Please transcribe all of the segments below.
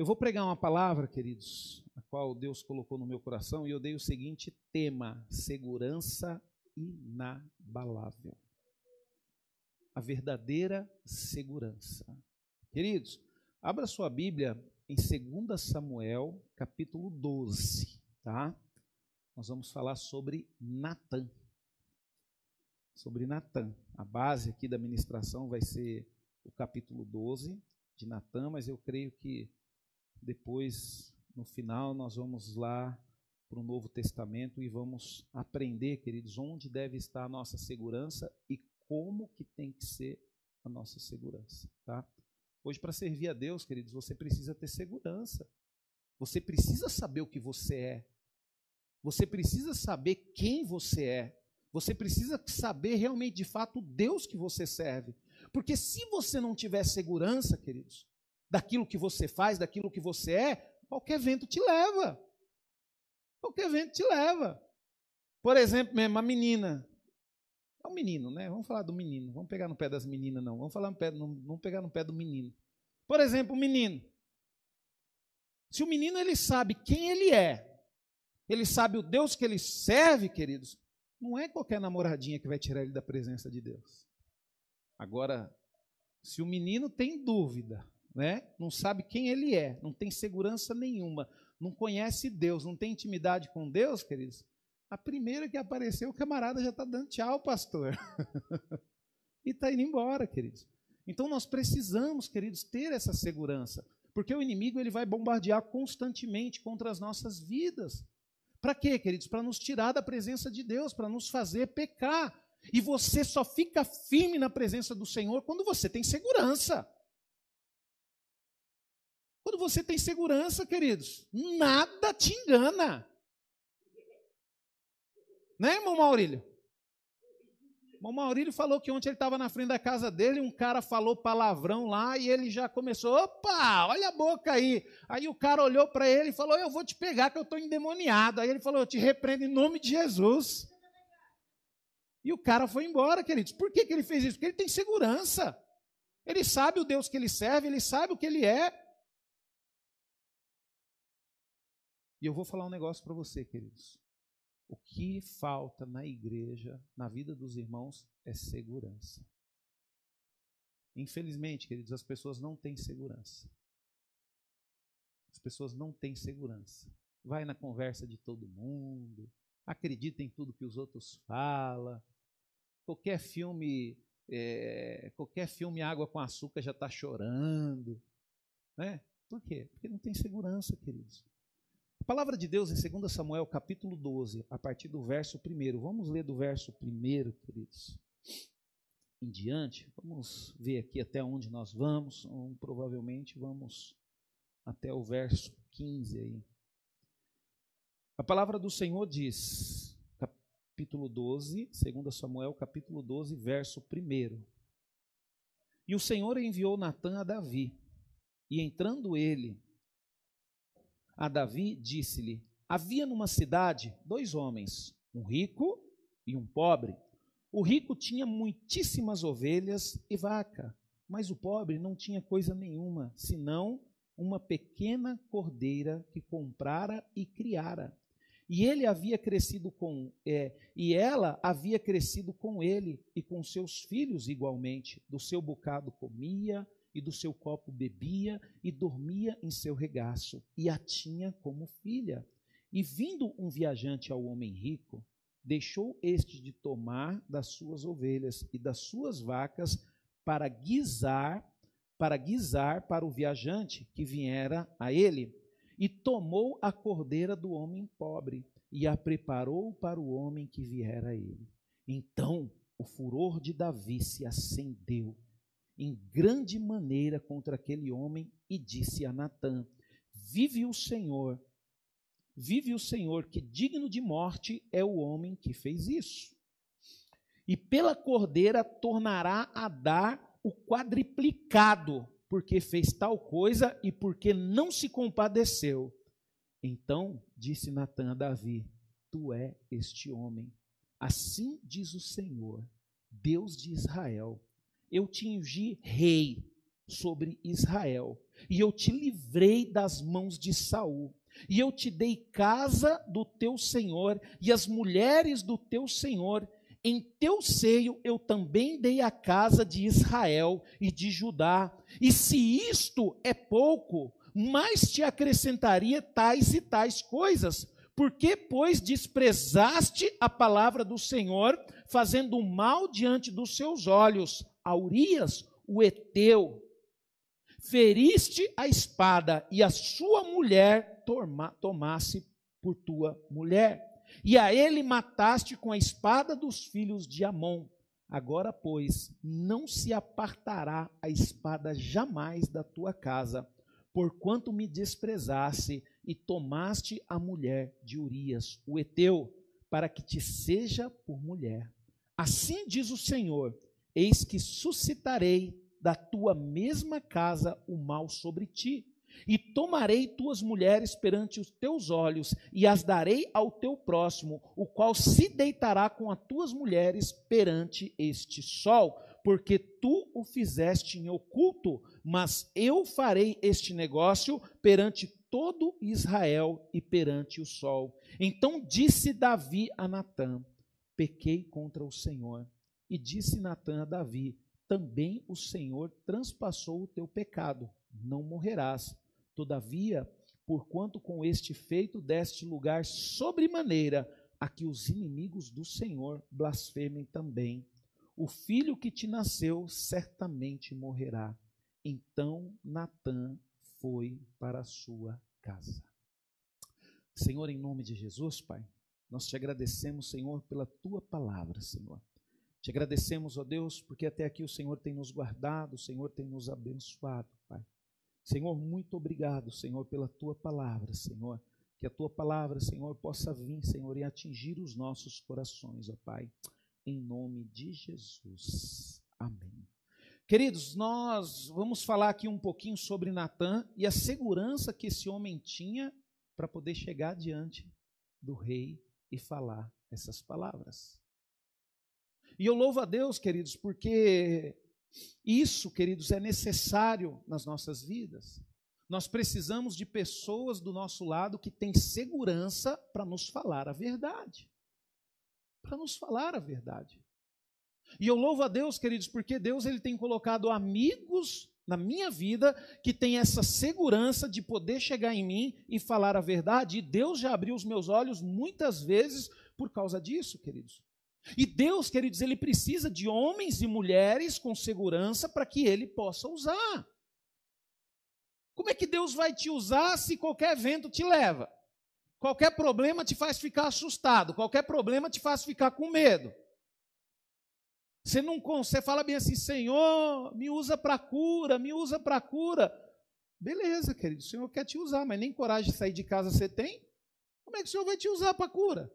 Eu vou pregar uma palavra, queridos, a qual Deus colocou no meu coração, e eu dei o seguinte tema: segurança inabalável. A verdadeira segurança. Queridos, abra sua Bíblia em 2 Samuel, capítulo 12, tá? Nós vamos falar sobre Natã. Sobre Natã. A base aqui da ministração vai ser o capítulo 12 de Natã, mas eu creio que depois, no final, nós vamos lá para o Novo Testamento e vamos aprender, queridos, onde deve estar a nossa segurança e como que tem que ser a nossa segurança, tá? Hoje, para servir a Deus, queridos, você precisa ter segurança. Você precisa saber o que você é. Você precisa saber quem você é. Você precisa saber realmente, de fato, o Deus que você serve. Porque se você não tiver segurança, queridos, daquilo que você faz, daquilo que você é, qualquer vento te leva. Qualquer vento te leva. Por exemplo, mesmo, a menina. É um menino, né? Vamos falar do menino. Vamos pegar no pé das meninas, não. Vamos, falar no pé, não, vamos pegar no pé do menino. Por exemplo, o menino. Se o menino ele sabe quem ele é, ele sabe o Deus que ele serve, queridos, não é qualquer namoradinha que vai tirar ele da presença de Deus. Agora, se o menino tem dúvida, né? não sabe quem ele é, não tem segurança nenhuma, não conhece Deus, não tem intimidade com Deus, queridos, a primeira que apareceu, o camarada já está dando tchau, pastor. e está indo embora, queridos. Então nós precisamos, queridos, ter essa segurança, porque o inimigo ele vai bombardear constantemente contra as nossas vidas. Para quê, queridos? Para nos tirar da presença de Deus, para nos fazer pecar. E você só fica firme na presença do Senhor quando você tem segurança. Quando você tem segurança, queridos, nada te engana. Né, irmão Maurílio? O Maurílio falou que ontem ele estava na frente da casa dele, um cara falou palavrão lá e ele já começou, opa, olha a boca aí. Aí o cara olhou para ele e falou, eu vou te pegar que eu estou endemoniado. Aí ele falou, eu te repreendo em nome de Jesus. E o cara foi embora, queridos. Por que, que ele fez isso? Porque ele tem segurança. Ele sabe o Deus que ele serve, ele sabe o que ele é. E eu vou falar um negócio para você, queridos. O que falta na igreja, na vida dos irmãos, é segurança. Infelizmente, queridos, as pessoas não têm segurança. As pessoas não têm segurança. Vai na conversa de todo mundo, acredita em tudo que os outros falam. Qualquer filme, é, qualquer filme Água com Açúcar já está chorando. Né? Por quê? Porque não tem segurança, queridos. A palavra de Deus em 2 Samuel, capítulo 12, a partir do verso 1. Vamos ler do verso 1, queridos. Em diante, vamos ver aqui até onde nós vamos. Ou, provavelmente vamos até o verso 15 aí. A palavra do Senhor diz, capítulo 12, 2 Samuel, capítulo 12, verso 1. E o Senhor enviou Natã a Davi, e entrando ele a Davi, disse-lhe: Havia numa cidade dois homens, um rico e um pobre. O rico tinha muitíssimas ovelhas e vaca, mas o pobre não tinha coisa nenhuma, senão uma pequena cordeira que comprara e criara. E ele havia crescido com, é, e ela havia crescido com ele e com seus filhos igualmente. Do seu bocado comia e do seu copo bebia e dormia em seu regaço, e a tinha como filha. E vindo um viajante ao homem rico, deixou este de tomar das suas ovelhas e das suas vacas para guisar, para guisar para o viajante que viera a ele, e tomou a cordeira do homem pobre e a preparou para o homem que viera a ele. Então o furor de Davi se acendeu em grande maneira contra aquele homem e disse a Natã: Vive o Senhor, vive o Senhor, que digno de morte é o homem que fez isso. E pela cordeira tornará a dar o quadriplicado, porque fez tal coisa e porque não se compadeceu. Então disse Natã a Davi: Tu é este homem. Assim diz o Senhor, Deus de Israel eu te ungi rei sobre Israel, e eu te livrei das mãos de Saul, e eu te dei casa do teu senhor e as mulheres do teu senhor. Em teu seio eu também dei a casa de Israel e de Judá. E se isto é pouco, mais te acrescentaria tais e tais coisas. Por que, pois, desprezaste a palavra do Senhor, fazendo mal diante dos seus olhos? A Urias, o Eteu, feriste a espada e a sua mulher toma, tomasse por tua mulher. E a ele mataste com a espada dos filhos de Amon. Agora, pois, não se apartará a espada jamais da tua casa, porquanto me desprezaste e tomaste a mulher de Urias, o Eteu, para que te seja por mulher. Assim diz o Senhor: Eis que suscitarei da tua mesma casa o mal sobre ti. E tomarei tuas mulheres perante os teus olhos, e as darei ao teu próximo, o qual se deitará com as tuas mulheres perante este sol, porque tu o fizeste em oculto, mas eu farei este negócio perante todo Israel e perante o sol. Então disse Davi a Natã: Pequei contra o Senhor. E disse Natã a Davi: também o Senhor transpassou o teu pecado, não morrerás. Todavia, porquanto com este feito deste lugar sobremaneira a que os inimigos do Senhor blasfemem também. O filho que te nasceu certamente morrerá. Então Natã foi para a sua casa. Senhor, em nome de Jesus, Pai, nós te agradecemos, Senhor, pela tua palavra, Senhor. Te agradecemos, ó Deus, porque até aqui o Senhor tem nos guardado, o Senhor tem nos abençoado, Pai. Senhor, muito obrigado, Senhor, pela tua palavra, Senhor. Que a tua palavra, Senhor, possa vir, Senhor, e atingir os nossos corações, ó Pai. Em nome de Jesus. Amém. Queridos, nós vamos falar aqui um pouquinho sobre Natã e a segurança que esse homem tinha para poder chegar diante do rei e falar essas palavras. E eu louvo a Deus, queridos, porque isso, queridos, é necessário nas nossas vidas. Nós precisamos de pessoas do nosso lado que têm segurança para nos falar a verdade. Para nos falar a verdade. E eu louvo a Deus, queridos, porque Deus ele tem colocado amigos na minha vida que tem essa segurança de poder chegar em mim e falar a verdade. E Deus já abriu os meus olhos muitas vezes por causa disso, queridos. E Deus, queridos, ele precisa de homens e mulheres com segurança para que ele possa usar. Como é que Deus vai te usar se qualquer vento te leva? Qualquer problema te faz ficar assustado, qualquer problema te faz ficar com medo. Você não você fala bem assim, Senhor, me usa para cura, me usa para cura. Beleza, querido, o Senhor quer te usar, mas nem coragem de sair de casa você tem? Como é que o Senhor vai te usar para cura?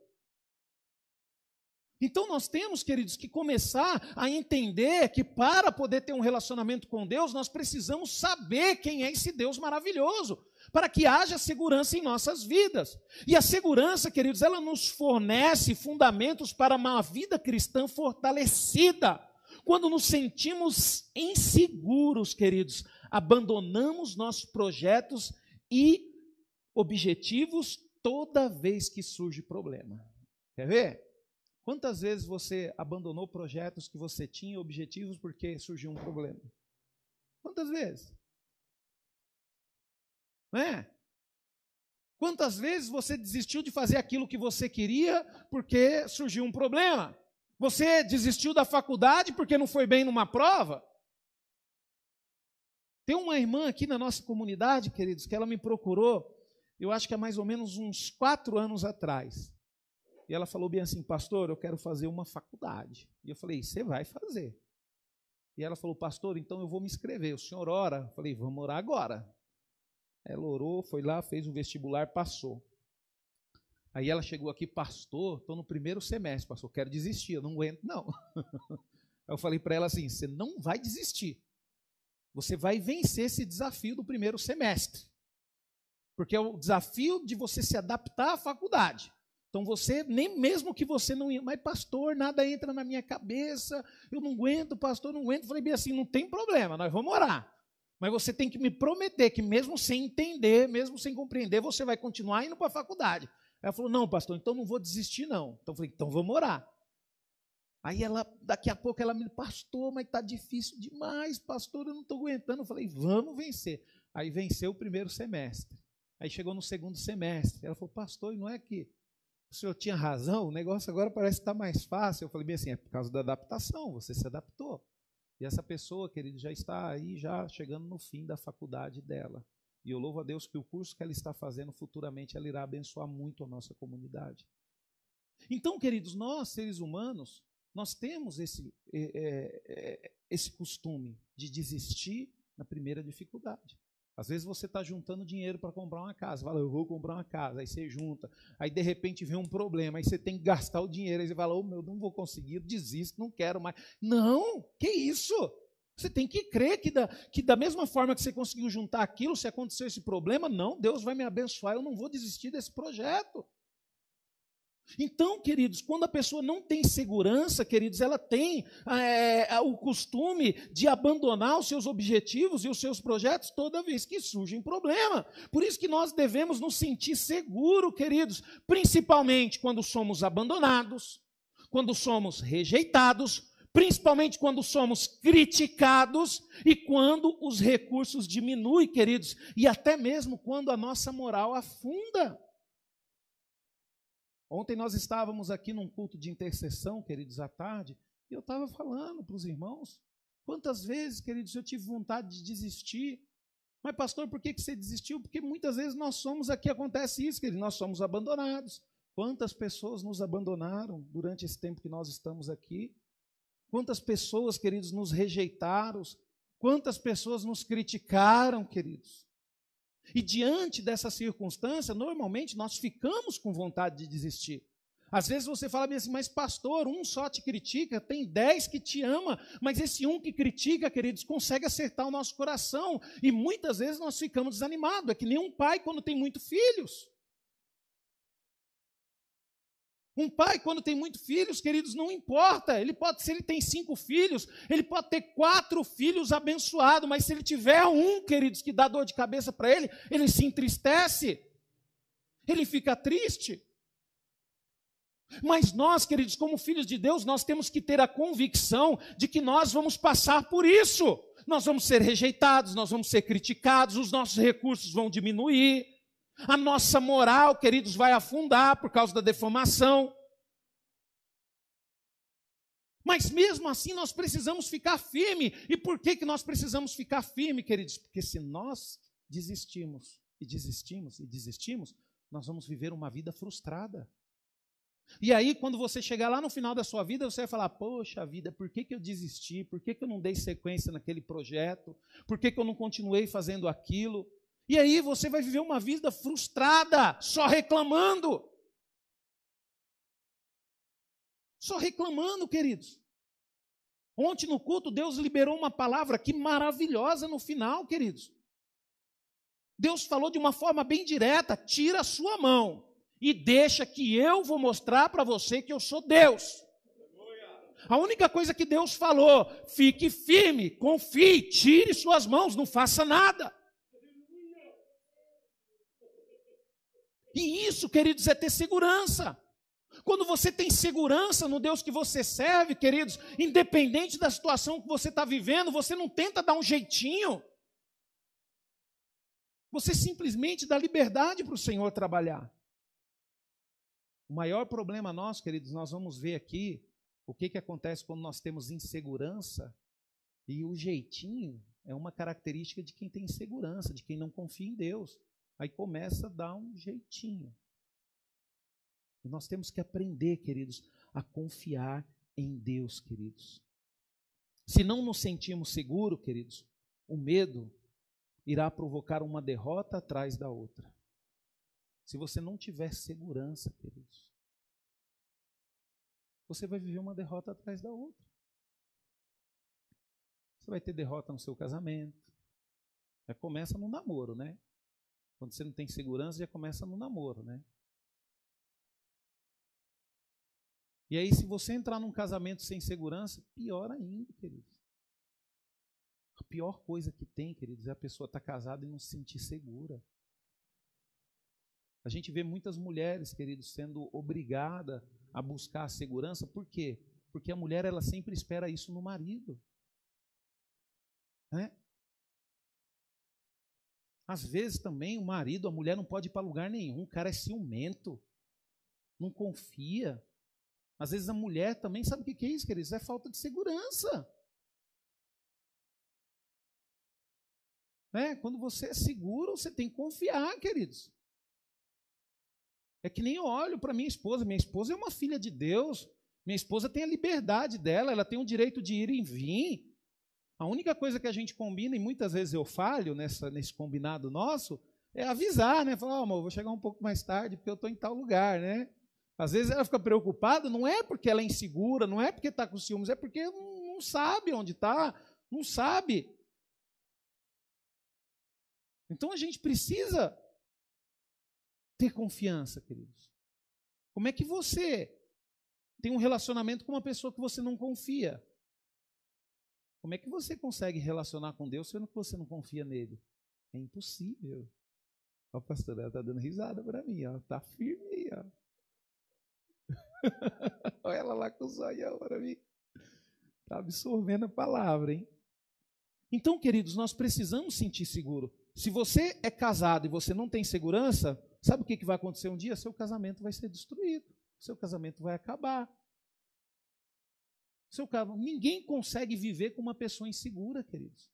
Então nós temos, queridos, que começar a entender que para poder ter um relacionamento com Deus, nós precisamos saber quem é esse Deus maravilhoso, para que haja segurança em nossas vidas. E a segurança, queridos, ela nos fornece fundamentos para uma vida cristã fortalecida. Quando nos sentimos inseguros, queridos, abandonamos nossos projetos e objetivos toda vez que surge problema. Quer ver? Quantas vezes você abandonou projetos que você tinha, objetivos, porque surgiu um problema? Quantas vezes? Não é? Quantas vezes você desistiu de fazer aquilo que você queria porque surgiu um problema? Você desistiu da faculdade porque não foi bem numa prova? Tem uma irmã aqui na nossa comunidade, queridos, que ela me procurou, eu acho que há mais ou menos uns quatro anos atrás. E ela falou bem assim, pastor, eu quero fazer uma faculdade. E eu falei, você vai fazer. E ela falou, pastor, então eu vou me inscrever. O senhor ora? Eu falei, vamos orar agora. Ela orou, foi lá, fez o vestibular, passou. Aí ela chegou aqui, pastor, estou no primeiro semestre, pastor, quero desistir, eu não aguento, não. eu falei para ela assim: você não vai desistir. Você vai vencer esse desafio do primeiro semestre. Porque é o desafio de você se adaptar à faculdade. Então você, nem mesmo que você não ia, mas pastor, nada entra na minha cabeça, eu não aguento, pastor, não aguento. Falei bem assim, não tem problema, nós vamos orar. Mas você tem que me prometer que, mesmo sem entender, mesmo sem compreender, você vai continuar indo para a faculdade. Ela falou: Não, pastor, então não vou desistir, não. Então eu falei: Então vamos orar. Aí ela, daqui a pouco, ela me pastor, mas está difícil demais, pastor, eu não estou aguentando. Eu falei: Vamos vencer. Aí venceu o primeiro semestre. Aí chegou no segundo semestre. Ela falou: Pastor, e não é que o senhor tinha razão? O negócio agora parece estar tá mais fácil. Eu falei bem assim: É por causa da adaptação, você se adaptou. E essa pessoa, querido, já está aí, já chegando no fim da faculdade dela. E eu louvo a Deus que o curso que ela está fazendo futuramente, ela irá abençoar muito a nossa comunidade. Então, queridos, nós, seres humanos, nós temos esse, é, é, esse costume de desistir na primeira dificuldade. Às vezes você está juntando dinheiro para comprar uma casa, fala, eu vou comprar uma casa, aí você junta, aí de repente vem um problema, aí você tem que gastar o dinheiro, aí você fala, oh, meu, não vou conseguir, desisto, não quero mais. Não, que isso? Você tem que crer que da, que da mesma forma que você conseguiu juntar aquilo, se aconteceu esse problema, não, Deus vai me abençoar, eu não vou desistir desse projeto. Então, queridos, quando a pessoa não tem segurança, queridos, ela tem é, o costume de abandonar os seus objetivos e os seus projetos toda vez que surge um problema. Por isso que nós devemos nos sentir seguros, queridos, principalmente quando somos abandonados, quando somos rejeitados, principalmente quando somos criticados e quando os recursos diminuem, queridos, e até mesmo quando a nossa moral afunda. Ontem nós estávamos aqui num culto de intercessão, queridos, à tarde, e eu estava falando para os irmãos. Quantas vezes, queridos, eu tive vontade de desistir. Mas, pastor, por que, que você desistiu? Porque muitas vezes nós somos aqui, acontece isso, queridos, nós somos abandonados. Quantas pessoas nos abandonaram durante esse tempo que nós estamos aqui? Quantas pessoas, queridos, nos rejeitaram? Quantas pessoas nos criticaram, queridos? E diante dessa circunstância, normalmente nós ficamos com vontade de desistir. Às vezes você fala assim, mas pastor, um só te critica, tem dez que te ama, mas esse um que critica, queridos, consegue acertar o nosso coração. E muitas vezes nós ficamos desanimados. É que nem um pai quando tem muitos filhos. Um pai, quando tem muitos filhos, queridos, não importa. Ele pode, se ele tem cinco filhos, ele pode ter quatro filhos abençoados, mas se ele tiver um, queridos, que dá dor de cabeça para ele, ele se entristece, ele fica triste. Mas nós, queridos, como filhos de Deus, nós temos que ter a convicção de que nós vamos passar por isso. Nós vamos ser rejeitados, nós vamos ser criticados, os nossos recursos vão diminuir. A nossa moral, queridos, vai afundar por causa da deformação. Mas mesmo assim nós precisamos ficar firme. E por que, que nós precisamos ficar firme, queridos? Porque se nós desistimos e desistimos e desistimos, nós vamos viver uma vida frustrada. E aí, quando você chegar lá no final da sua vida, você vai falar: Poxa vida, por que, que eu desisti? Por que, que eu não dei sequência naquele projeto? Por que, que eu não continuei fazendo aquilo? E aí você vai viver uma vida frustrada, só reclamando. Só reclamando, queridos. Ontem no culto, Deus liberou uma palavra que maravilhosa no final, queridos. Deus falou de uma forma bem direta: tira a sua mão e deixa que eu vou mostrar para você que eu sou Deus. A única coisa que Deus falou, fique firme, confie, tire suas mãos, não faça nada. E isso, queridos, é ter segurança. Quando você tem segurança no Deus que você serve, queridos, independente da situação que você está vivendo, você não tenta dar um jeitinho. Você simplesmente dá liberdade para o Senhor trabalhar. O maior problema nosso, queridos, nós vamos ver aqui o que, que acontece quando nós temos insegurança. E o jeitinho é uma característica de quem tem insegurança, de quem não confia em Deus. Aí começa a dar um jeitinho. E nós temos que aprender, queridos, a confiar em Deus, queridos. Se não nos sentimos seguros, queridos, o medo irá provocar uma derrota atrás da outra. Se você não tiver segurança, queridos, você vai viver uma derrota atrás da outra. Você vai ter derrota no seu casamento. Já começa no namoro, né? Quando você não tem segurança, já começa no namoro, né? E aí, se você entrar num casamento sem segurança, pior ainda, queridos. pior coisa que tem, queridos, é a pessoa estar tá casada e não se sentir segura. A gente vê muitas mulheres, queridos, sendo obrigada a buscar a segurança, por quê? Porque a mulher ela sempre espera isso no marido. Né? Às vezes também o marido, a mulher não pode ir para lugar nenhum, o cara é ciumento, não confia. Às vezes a mulher também sabe o que é isso, queridos? É falta de segurança. Né? Quando você é seguro, você tem que confiar, queridos. É que nem eu olho para minha esposa. Minha esposa é uma filha de Deus. Minha esposa tem a liberdade dela, ela tem o direito de ir e vir. A única coisa que a gente combina, e muitas vezes eu falho nessa, nesse combinado nosso, é avisar, né? Falar, oh, amor, vou chegar um pouco mais tarde porque eu estou em tal lugar, né? Às vezes ela fica preocupada, não é porque ela é insegura, não é porque está com ciúmes, é porque não sabe onde está, não sabe. Então a gente precisa ter confiança, queridos. Como é que você tem um relacionamento com uma pessoa que você não confia? Como é que você consegue relacionar com Deus sendo que você não confia nele? É impossível. Ó, pastor, ela está dando risada para mim, ó. Tá firme aí, ó. Olha ela lá com o zoião para mim. Está absorvendo a palavra, hein? Então, queridos, nós precisamos sentir seguro. Se você é casado e você não tem segurança, sabe o que, que vai acontecer um dia? Seu casamento vai ser destruído. Seu casamento vai acabar. Seu ninguém consegue viver com uma pessoa insegura, queridos.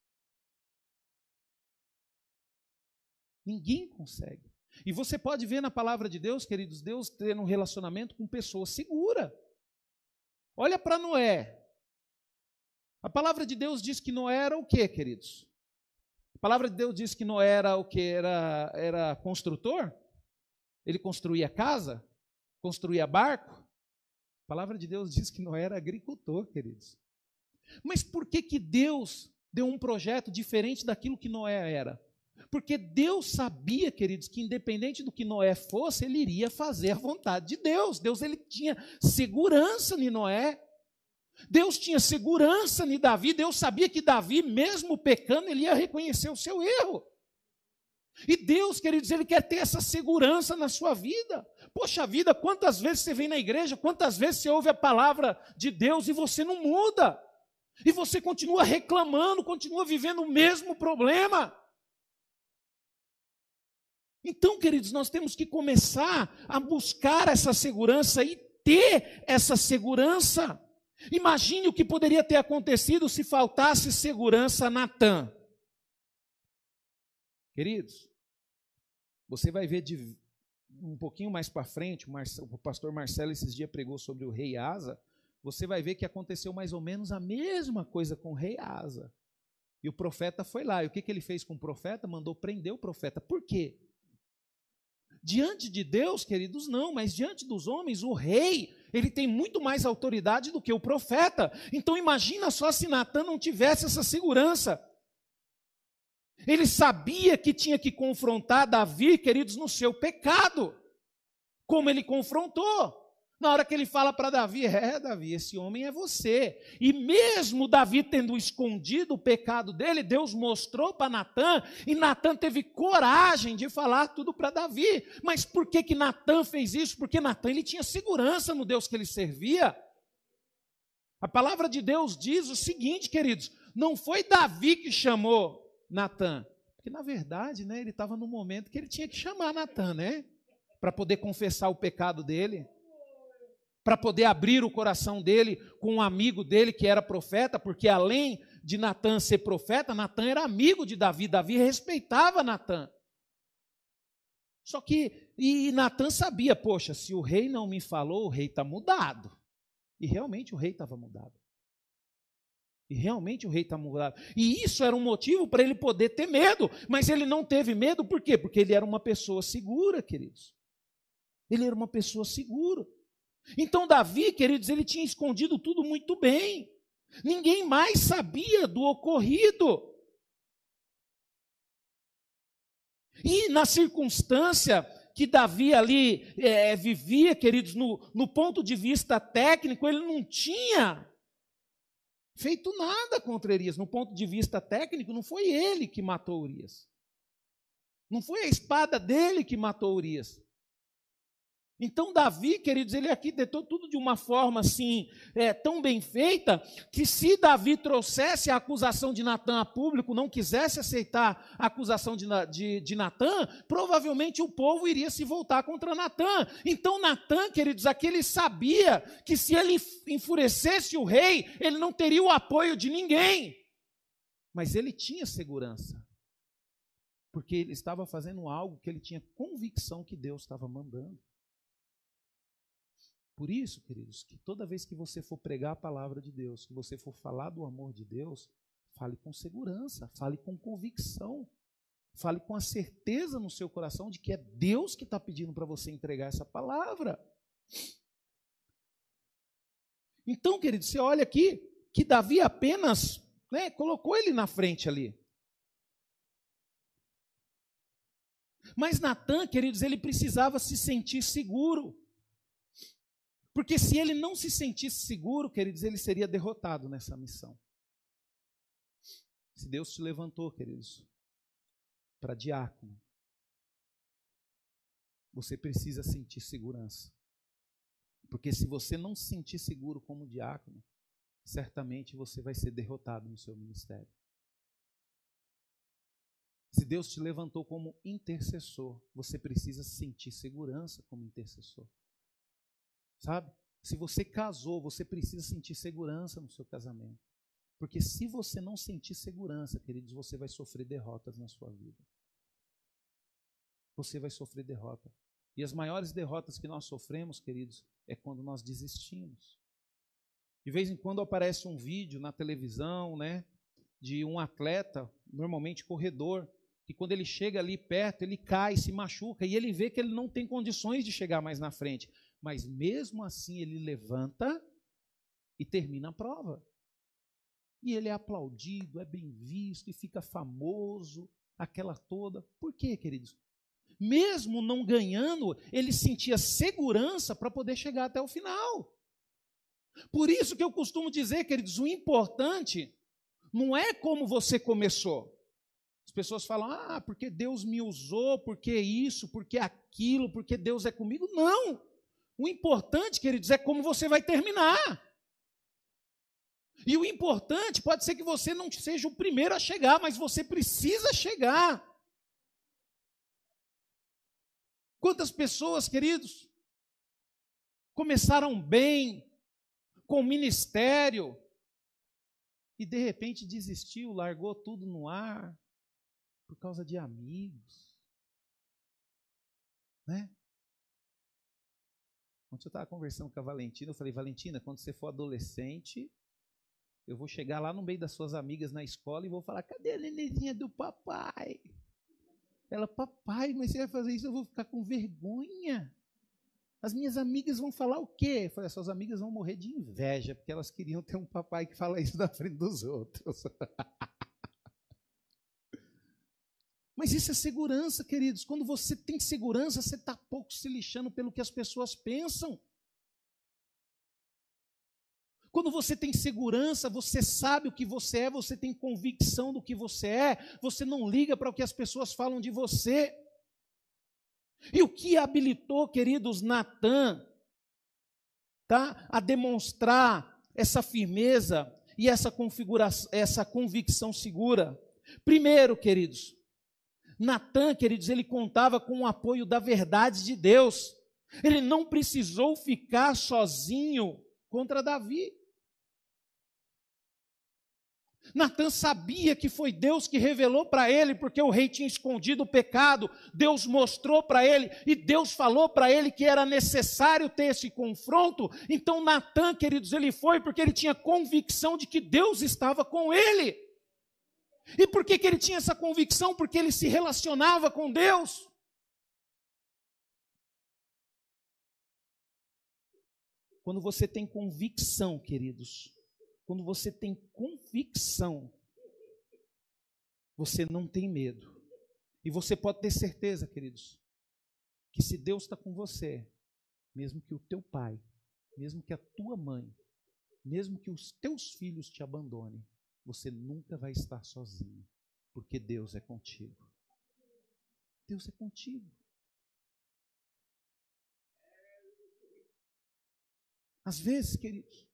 Ninguém consegue. E você pode ver na palavra de Deus, queridos, Deus ter um relacionamento com pessoa segura. Olha para Noé. A palavra de Deus diz que Noé era o quê, queridos? A palavra de Deus diz que Noé era o que? Era, era construtor? Ele construía casa? Construía barco? Palavra de Deus diz que Noé era agricultor, queridos. Mas por que, que Deus deu um projeto diferente daquilo que Noé era? Porque Deus sabia, queridos, que independente do que Noé fosse, ele iria fazer a vontade de Deus. Deus ele tinha segurança em Noé. Deus tinha segurança em Davi. Deus sabia que Davi, mesmo pecando, ele ia reconhecer o seu erro. E Deus, queridos, Ele quer ter essa segurança na sua vida. Poxa vida, quantas vezes você vem na igreja, quantas vezes você ouve a palavra de Deus e você não muda. E você continua reclamando, continua vivendo o mesmo problema. Então, queridos, nós temos que começar a buscar essa segurança e ter essa segurança. Imagine o que poderia ter acontecido se faltasse segurança a Natan. Queridos, você vai ver de um pouquinho mais para frente, o, pastor Marcelo esses dias pregou sobre o rei Asa, você vai ver que aconteceu mais ou menos a mesma coisa com o rei Asa. E o profeta foi lá. E o que, que ele fez com o profeta? Mandou prender o profeta. Por quê? Diante de Deus, queridos, não, mas diante dos homens, o rei, ele tem muito mais autoridade do que o profeta. Então imagina só se Natan não tivesse essa segurança. Ele sabia que tinha que confrontar Davi, queridos, no seu pecado. Como ele confrontou. Na hora que ele fala para Davi, é, Davi, esse homem é você. E mesmo Davi tendo escondido o pecado dele, Deus mostrou para Natan, e Natan teve coragem de falar tudo para Davi. Mas por que que Natan fez isso? Porque Natan ele tinha segurança no Deus que ele servia. A palavra de Deus diz o seguinte, queridos: não foi Davi que chamou Natan? Porque, na verdade, né, ele estava no momento que ele tinha que chamar Natan, né? Para poder confessar o pecado dele. Para poder abrir o coração dele com um amigo dele que era profeta, porque além de Natan ser profeta, Natan era amigo de Davi. Davi respeitava Natan. Só que, e Natan sabia, poxa, se o rei não me falou, o rei está mudado. E realmente o rei estava mudado. E realmente o rei está mudado. E isso era um motivo para ele poder ter medo. Mas ele não teve medo, por quê? Porque ele era uma pessoa segura, queridos. Ele era uma pessoa segura. Então, Davi, queridos, ele tinha escondido tudo muito bem. Ninguém mais sabia do ocorrido. E na circunstância que Davi ali é, vivia, queridos, no, no ponto de vista técnico, ele não tinha feito nada contra Urias. No ponto de vista técnico, não foi ele que matou Urias. Não foi a espada dele que matou Urias. Então, Davi, queridos, ele arquitetou tudo de uma forma assim, é, tão bem feita, que se Davi trouxesse a acusação de Natan a público, não quisesse aceitar a acusação de, de, de Natan, provavelmente o povo iria se voltar contra Natan. Então, Natan, queridos, aqui ele sabia que se ele enfurecesse o rei, ele não teria o apoio de ninguém. Mas ele tinha segurança, porque ele estava fazendo algo que ele tinha convicção que Deus estava mandando. Por isso, queridos, que toda vez que você for pregar a palavra de Deus, que você for falar do amor de Deus, fale com segurança, fale com convicção, fale com a certeza no seu coração de que é Deus que está pedindo para você entregar essa palavra. Então, querido, você olha aqui que Davi apenas né, colocou ele na frente ali. Mas Natan, queridos, ele precisava se sentir seguro. Porque se ele não se sentisse seguro, queridos, ele seria derrotado nessa missão. Se Deus te levantou, queridos, para diácono, você precisa sentir segurança. Porque se você não se sentir seguro como diácono, certamente você vai ser derrotado no seu ministério. Se Deus te levantou como intercessor, você precisa sentir segurança como intercessor. Sabe? Se você casou, você precisa sentir segurança no seu casamento. Porque se você não sentir segurança, queridos, você vai sofrer derrotas na sua vida. Você vai sofrer derrota. E as maiores derrotas que nós sofremos, queridos, é quando nós desistimos. De vez em quando aparece um vídeo na televisão, né, de um atleta, normalmente corredor, que quando ele chega ali perto, ele cai, se machuca e ele vê que ele não tem condições de chegar mais na frente mas mesmo assim ele levanta e termina a prova. E ele é aplaudido, é bem visto e fica famoso, aquela toda. Por quê, queridos? Mesmo não ganhando, ele sentia segurança para poder chegar até o final. Por isso que eu costumo dizer, queridos, o importante não é como você começou. As pessoas falam, ah, porque Deus me usou, porque isso, porque aquilo, porque Deus é comigo. Não! O importante, queridos, é como você vai terminar. E o importante pode ser que você não seja o primeiro a chegar, mas você precisa chegar. Quantas pessoas, queridos, começaram bem, com ministério, e de repente desistiu, largou tudo no ar, por causa de amigos. Né? Ontem eu estava conversando com a Valentina, eu falei, Valentina, quando você for adolescente, eu vou chegar lá no meio das suas amigas na escola e vou falar, cadê a nenenzinha do papai? Ela, papai, mas você vai fazer isso, eu vou ficar com vergonha. As minhas amigas vão falar o quê? Eu falei, suas amigas vão morrer de inveja, porque elas queriam ter um papai que fala isso na frente dos outros. Mas isso é segurança, queridos. Quando você tem segurança, você está pouco se lixando pelo que as pessoas pensam. Quando você tem segurança, você sabe o que você é, você tem convicção do que você é, você não liga para o que as pessoas falam de você. E o que habilitou, queridos, Natan, tá, a demonstrar essa firmeza e essa configuração, essa convicção segura? Primeiro, queridos, Natan, queridos, ele contava com o apoio da verdade de Deus. Ele não precisou ficar sozinho contra Davi. Natan sabia que foi Deus que revelou para ele, porque o rei tinha escondido o pecado. Deus mostrou para ele e Deus falou para ele que era necessário ter esse confronto. Então Natan, queridos, ele foi porque ele tinha convicção de que Deus estava com ele. E por que, que ele tinha essa convicção? Porque ele se relacionava com Deus. Quando você tem convicção, queridos, quando você tem convicção, você não tem medo. E você pode ter certeza, queridos, que se Deus está com você, mesmo que o teu pai, mesmo que a tua mãe mesmo que os teus filhos te abandonem, você nunca vai estar sozinho, porque Deus é contigo. Deus é contigo. Às vezes, queridos,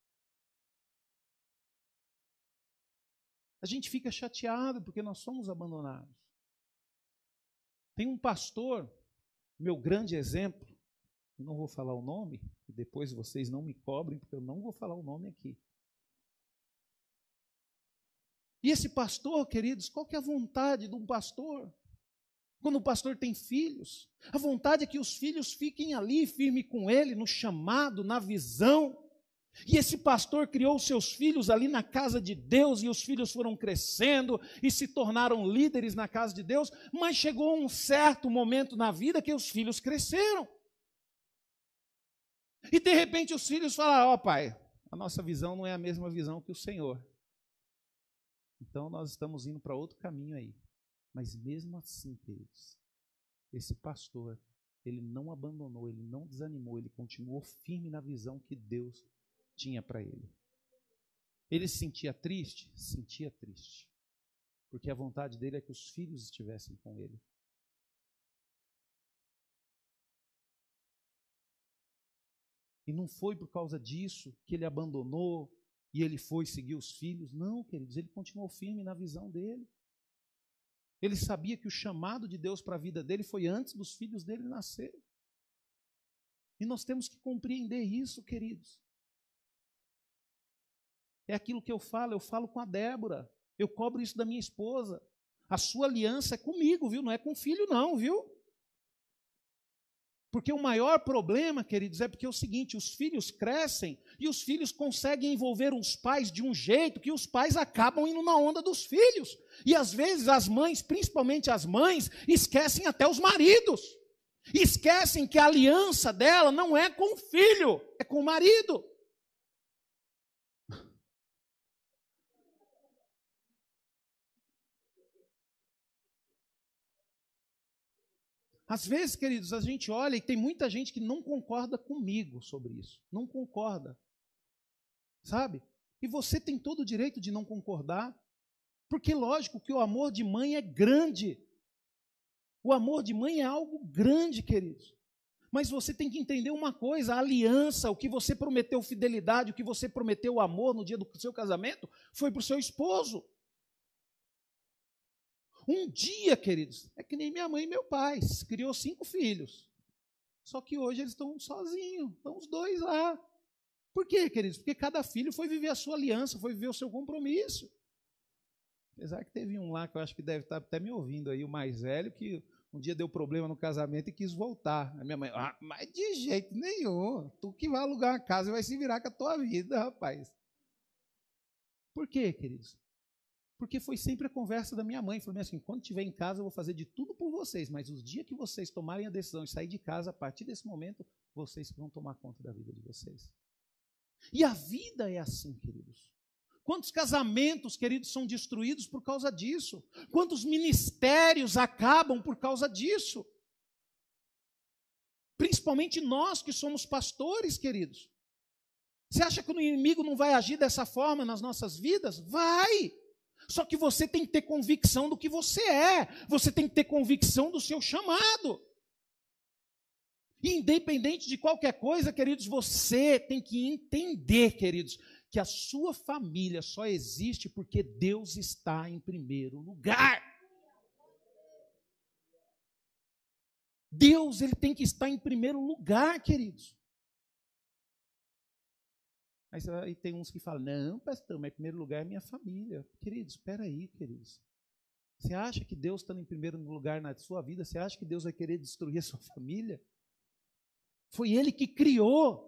a gente fica chateado porque nós somos abandonados. Tem um pastor, meu grande exemplo, não vou falar o nome, e depois vocês não me cobrem, porque eu não vou falar o nome aqui. E esse pastor, queridos, qual que é a vontade de um pastor? Quando o pastor tem filhos, a vontade é que os filhos fiquem ali firme com ele, no chamado, na visão. E esse pastor criou seus filhos ali na casa de Deus, e os filhos foram crescendo e se tornaram líderes na casa de Deus, mas chegou um certo momento na vida que os filhos cresceram. E de repente os filhos falaram: Ó oh, pai, a nossa visão não é a mesma visão que o Senhor. Então nós estamos indo para outro caminho aí. Mas mesmo assim, queridos, esse pastor, ele não abandonou, ele não desanimou, ele continuou firme na visão que Deus tinha para ele. Ele se sentia triste? Sentia triste. Porque a vontade dele é que os filhos estivessem com ele. E não foi por causa disso que ele abandonou e ele foi seguir os filhos. Não, queridos, ele continuou firme na visão dele. Ele sabia que o chamado de Deus para a vida dele foi antes dos filhos dele nascerem. E nós temos que compreender isso, queridos. É aquilo que eu falo, eu falo com a Débora, eu cobro isso da minha esposa. A sua aliança é comigo, viu? Não é com o filho, não, viu? Porque o maior problema, queridos, é porque é o seguinte: os filhos crescem e os filhos conseguem envolver os pais de um jeito que os pais acabam indo na onda dos filhos. E às vezes as mães, principalmente as mães, esquecem até os maridos. Esquecem que a aliança dela não é com o filho, é com o marido. Às vezes, queridos, a gente olha e tem muita gente que não concorda comigo sobre isso. Não concorda. Sabe? E você tem todo o direito de não concordar. Porque, lógico, que o amor de mãe é grande. O amor de mãe é algo grande, queridos. Mas você tem que entender uma coisa: a aliança, o que você prometeu fidelidade, o que você prometeu amor no dia do seu casamento, foi para o seu esposo. Um dia, queridos, é que nem minha mãe e meu pai, criou cinco filhos. Só que hoje eles estão sozinhos, estão os dois lá. Por quê, queridos? Porque cada filho foi viver a sua aliança, foi viver o seu compromisso. Apesar que teve um lá que eu acho que deve estar até me ouvindo aí, o mais velho, que um dia deu problema no casamento e quis voltar. A minha mãe, ah, mas de jeito nenhum. Tu que vai alugar uma casa e vai se virar com a tua vida, rapaz. Por quê, queridos? Porque foi sempre a conversa da minha mãe. Falou assim: quando estiver em casa, eu vou fazer de tudo por vocês, mas os dias que vocês tomarem a decisão de sair de casa, a partir desse momento, vocês vão tomar conta da vida de vocês. E a vida é assim, queridos. Quantos casamentos, queridos, são destruídos por causa disso? Quantos ministérios acabam por causa disso? Principalmente nós que somos pastores, queridos. Você acha que o inimigo não vai agir dessa forma nas nossas vidas? Vai! Só que você tem que ter convicção do que você é, você tem que ter convicção do seu chamado. Independente de qualquer coisa, queridos, você tem que entender, queridos, que a sua família só existe porque Deus está em primeiro lugar. Deus, ele tem que estar em primeiro lugar, queridos. Mas aí tem uns que falam, não, pastor, mas em primeiro lugar é minha família. Queridos, espera aí, queridos. Você acha que Deus está em primeiro lugar na sua vida? Você acha que Deus vai querer destruir a sua família? Foi Ele que criou.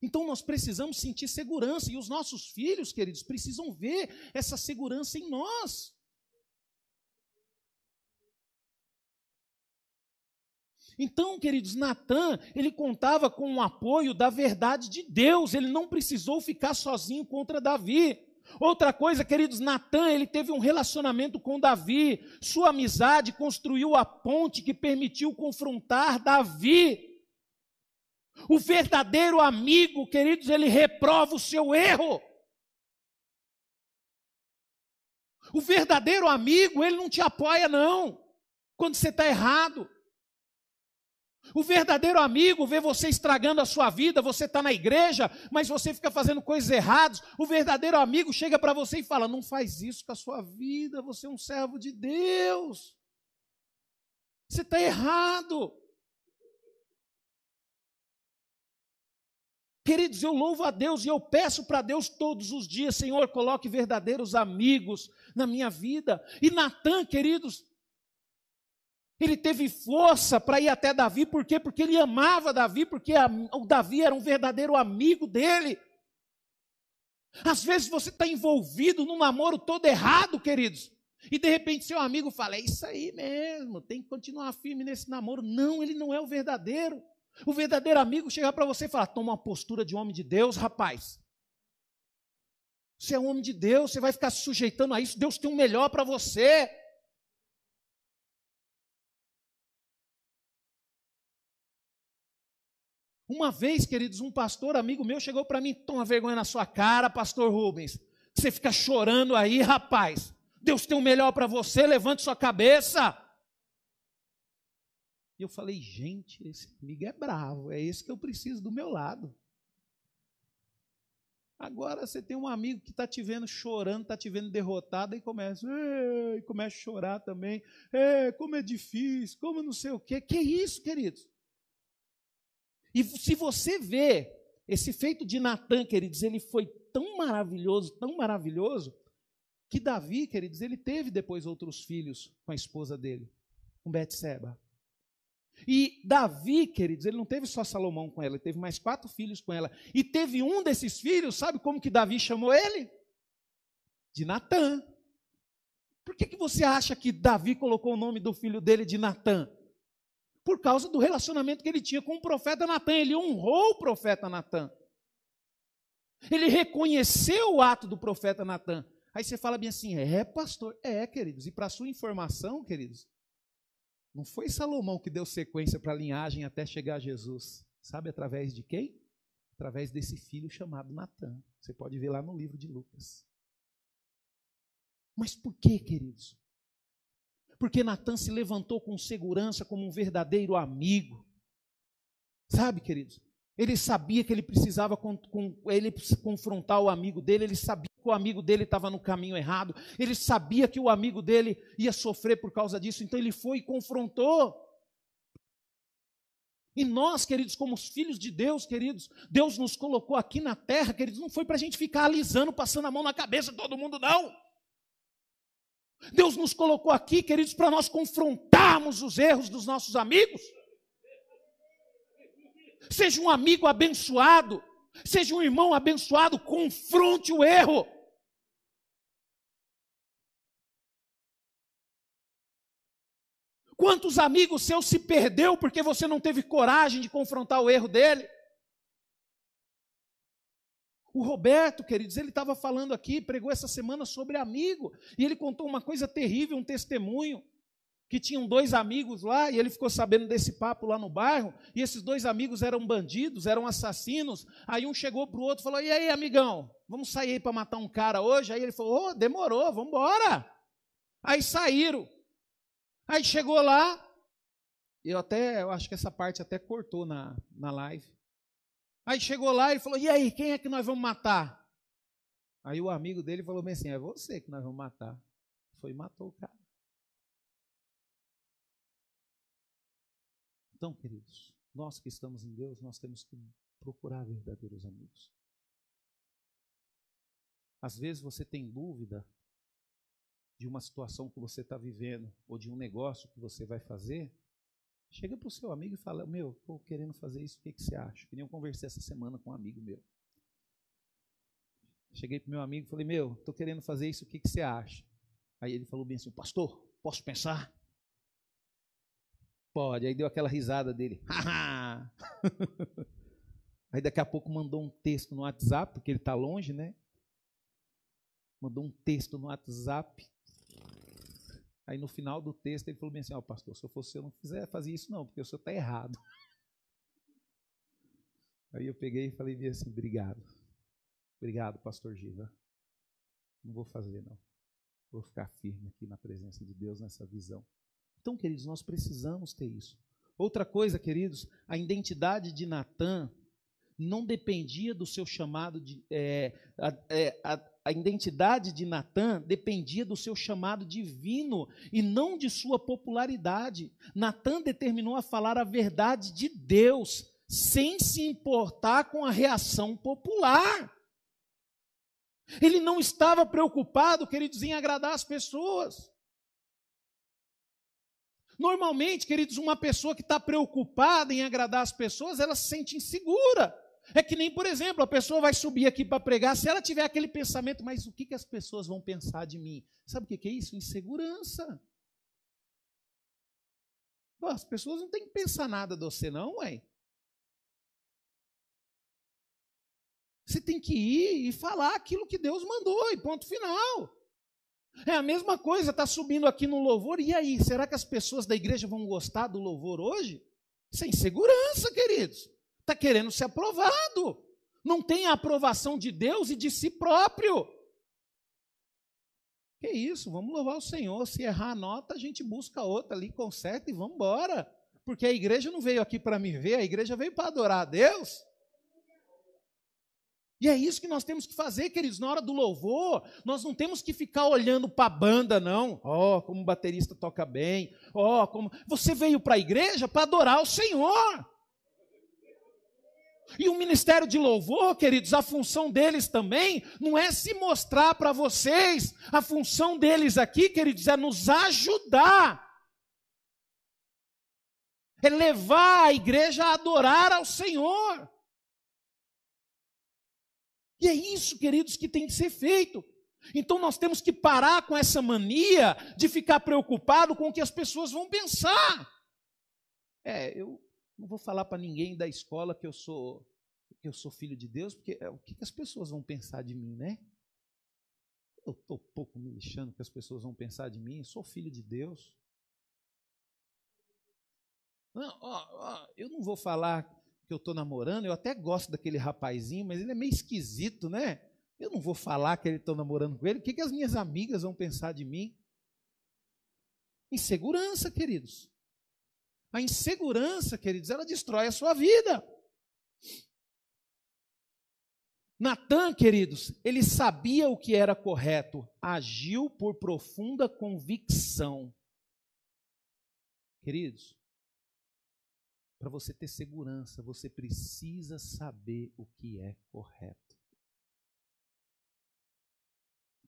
Então nós precisamos sentir segurança. E os nossos filhos, queridos, precisam ver essa segurança em nós. Então, queridos, Natan, ele contava com o apoio da verdade de Deus, ele não precisou ficar sozinho contra Davi. Outra coisa, queridos, Natan, ele teve um relacionamento com Davi, sua amizade construiu a ponte que permitiu confrontar Davi. O verdadeiro amigo, queridos, ele reprova o seu erro. O verdadeiro amigo, ele não te apoia, não, quando você está errado. O verdadeiro amigo vê você estragando a sua vida, você está na igreja, mas você fica fazendo coisas erradas. O verdadeiro amigo chega para você e fala: Não faz isso com a sua vida, você é um servo de Deus. Você está errado. Queridos, eu louvo a Deus e eu peço para Deus todos os dias, Senhor, coloque verdadeiros amigos na minha vida. E Natan, queridos, ele teve força para ir até Davi, por quê? Porque ele amava Davi, porque o Davi era um verdadeiro amigo dele. Às vezes você está envolvido num namoro todo errado, queridos, e de repente seu amigo fala: é isso aí mesmo, tem que continuar firme nesse namoro. Não, ele não é o verdadeiro. O verdadeiro amigo chega para você e fala: toma uma postura de homem de Deus, rapaz. Você é um homem de Deus, você vai ficar se sujeitando a isso. Deus tem um melhor para você. Uma vez, queridos, um pastor amigo meu chegou para mim, toma vergonha na sua cara, pastor Rubens. Você fica chorando aí, rapaz. Deus tem o melhor para você, levante sua cabeça. E eu falei, gente, esse amigo é bravo, é esse que eu preciso do meu lado. Agora você tem um amigo que está te vendo chorando, está te vendo derrotado, e começa, e começa a chorar também. É, como é difícil, como não sei o quê. Que isso, queridos? E se você vê esse feito de Natan, queridos, ele foi tão maravilhoso, tão maravilhoso, que Davi, queridos, ele teve depois outros filhos com a esposa dele, com Betseba. E Davi, queridos, ele não teve só Salomão com ela, ele teve mais quatro filhos com ela. E teve um desses filhos, sabe como que Davi chamou ele? De Natã. Por que, que você acha que Davi colocou o nome do filho dele de Natã? Por causa do relacionamento que ele tinha com o profeta Natã. Ele honrou o profeta Natã. Ele reconheceu o ato do profeta Natã. Aí você fala bem assim: é, pastor? É, queridos. E para sua informação, queridos, não foi Salomão que deu sequência para a linhagem até chegar a Jesus. Sabe através de quem? Através desse filho chamado Natan. Você pode ver lá no livro de Lucas. Mas por que, queridos? Porque Natan se levantou com segurança como um verdadeiro amigo. Sabe, queridos? Ele sabia que ele precisava com, com, ele confrontar o amigo dele, ele sabia o amigo dele estava no caminho errado, ele sabia que o amigo dele ia sofrer por causa disso, então ele foi e confrontou. E nós, queridos, como os filhos de Deus, queridos, Deus nos colocou aqui na terra, queridos, não foi para a gente ficar alisando, passando a mão na cabeça de todo mundo, não. Deus nos colocou aqui, queridos, para nós confrontarmos os erros dos nossos amigos. Seja um amigo abençoado, seja um irmão abençoado, confronte o erro. Quantos amigos seus se perdeu porque você não teve coragem de confrontar o erro dele? O Roberto, queridos, ele estava falando aqui, pregou essa semana sobre amigo, e ele contou uma coisa terrível, um testemunho, que tinham dois amigos lá, e ele ficou sabendo desse papo lá no bairro, e esses dois amigos eram bandidos, eram assassinos, aí um chegou para o outro e falou, e aí, amigão, vamos sair aí para matar um cara hoje? Aí ele falou, oh, demorou, vamos embora. Aí saíram, Aí chegou lá, eu até, eu acho que essa parte até cortou na, na live. Aí chegou lá e falou: E aí, quem é que nós vamos matar? Aí o amigo dele falou bem assim: É você que nós vamos matar. Foi e matou o cara. Então, queridos, nós que estamos em Deus, nós temos que procurar verdadeiros amigos. Às vezes você tem dúvida de uma situação que você está vivendo ou de um negócio que você vai fazer, chega para o seu amigo e fala: Meu, estou querendo fazer isso, o que, que você acha? Que nem eu conversei essa semana com um amigo meu. Cheguei para meu amigo e falei: Meu, estou querendo fazer isso, o que, que você acha? Aí ele falou bem assim: Pastor, posso pensar? Pode. Aí deu aquela risada dele. Aí daqui a pouco mandou um texto no WhatsApp, porque ele está longe, né? Mandou um texto no WhatsApp. Aí no final do texto ele falou bem assim: Ó, oh, pastor, se eu fosse eu não quiser fazer isso, não, porque o senhor está errado. Aí eu peguei e falei assim: obrigado. Obrigado, pastor Giva. Não vou fazer, não. Vou ficar firme aqui na presença de Deus, nessa visão. Então, queridos, nós precisamos ter isso. Outra coisa, queridos, a identidade de Natan não dependia do seu chamado de. É, a, é, a, a identidade de Natan dependia do seu chamado divino e não de sua popularidade. Natan determinou a falar a verdade de Deus, sem se importar com a reação popular. Ele não estava preocupado, queridos, em agradar as pessoas. Normalmente, queridos, uma pessoa que está preocupada em agradar as pessoas, ela se sente insegura. É que nem, por exemplo, a pessoa vai subir aqui para pregar, se ela tiver aquele pensamento, mas o que, que as pessoas vão pensar de mim? Sabe o que, que é isso? Insegurança. Pô, as pessoas não têm que pensar nada de você, não, ué. Você tem que ir e falar aquilo que Deus mandou, e ponto final. É a mesma coisa, está subindo aqui no louvor, e aí, será que as pessoas da igreja vão gostar do louvor hoje? Sem segurança, queridos está querendo ser aprovado. Não tem a aprovação de Deus e de si próprio. Que isso, vamos louvar o Senhor. Se errar a nota, a gente busca outra ali, conserta e vamos embora. Porque a igreja não veio aqui para me ver, a igreja veio para adorar a Deus. E é isso que nós temos que fazer, queridos, na hora do louvor, nós não temos que ficar olhando para a banda, não. Ó, oh, como o baterista toca bem. Ó, oh, como. Você veio para a igreja para adorar o Senhor. E o ministério de louvor, queridos, a função deles também não é se mostrar para vocês, a função deles aqui, queridos, é nos ajudar. É levar a igreja a adorar ao Senhor. E é isso, queridos, que tem que ser feito. Então nós temos que parar com essa mania de ficar preocupado com o que as pessoas vão pensar. É, eu não vou falar para ninguém da escola que eu sou que eu sou filho de Deus, porque é, o que, as pessoas vão pensar de mim, né? Eu estou pouco me lixando que as pessoas vão pensar de mim, sou filho de Deus. Não, ó, ó, eu não vou falar que eu estou namorando, eu até gosto daquele rapazinho, mas ele é meio esquisito, né? Eu não vou falar que ele está namorando com ele, o que, que as minhas amigas vão pensar de mim? Insegurança, queridos. A insegurança, queridos, ela destrói a sua vida. Natan, queridos, ele sabia o que era correto, agiu por profunda convicção. Queridos, para você ter segurança, você precisa saber o que é correto.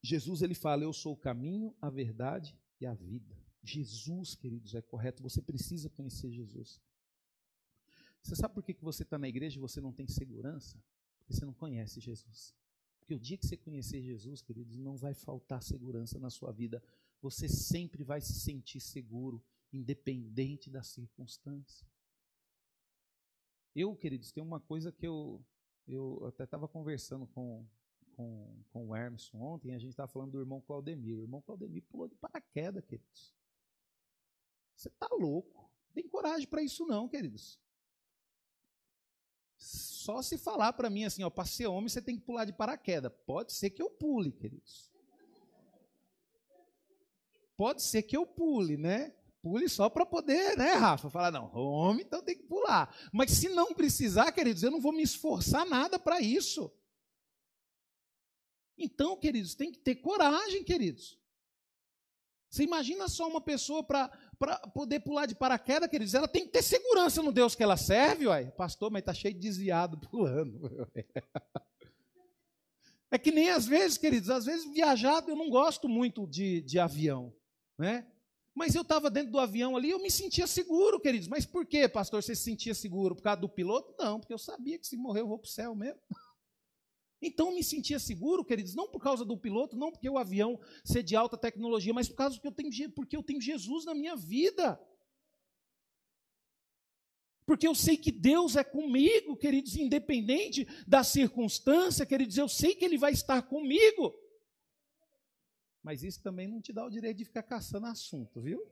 Jesus ele fala: "Eu sou o caminho, a verdade e a vida". Jesus, queridos, é correto. Você precisa conhecer Jesus. Você sabe por que, você está na igreja e você não tem segurança? Porque você não conhece Jesus. Porque o dia que você conhecer Jesus, queridos, não vai faltar segurança na sua vida. Você sempre vai se sentir seguro, independente da circunstância. Eu, queridos, tem uma coisa que eu, eu até estava conversando com, com, com o Hermes ontem, a gente estava falando do irmão Claudemir. O irmão Claudemir pulou de paraquedas, queridos. Você está louco. Não tem coragem para isso não, queridos. Só se falar para mim assim, ó, para ser homem você tem que pular de paraquedas. Pode ser que eu pule, queridos. Pode ser que eu pule, né? Pule só para poder, né, Rafa? Falar, não, homem, então tem que pular. Mas se não precisar, queridos, eu não vou me esforçar nada para isso. Então, queridos, tem que ter coragem, queridos. Você imagina só uma pessoa para para poder pular de paraquedas, queridos, ela tem que ter segurança no Deus que ela serve, uai. Pastor, mas está cheio de desviado pulando. É que nem às vezes, queridos, às vezes viajado eu não gosto muito de, de avião, né? Mas eu estava dentro do avião ali, eu me sentia seguro, queridos. Mas por que, pastor, você se sentia seguro? Por causa do piloto? Não, porque eu sabia que se morrer eu vou para o céu mesmo. Então me sentia seguro, queridos, não por causa do piloto, não porque o avião ser de alta tecnologia, mas por causa que eu tenho, porque eu tenho Jesus na minha vida. Porque eu sei que Deus é comigo, queridos, independente da circunstância, queridos, eu sei que Ele vai estar comigo. Mas isso também não te dá o direito de ficar caçando assunto, viu?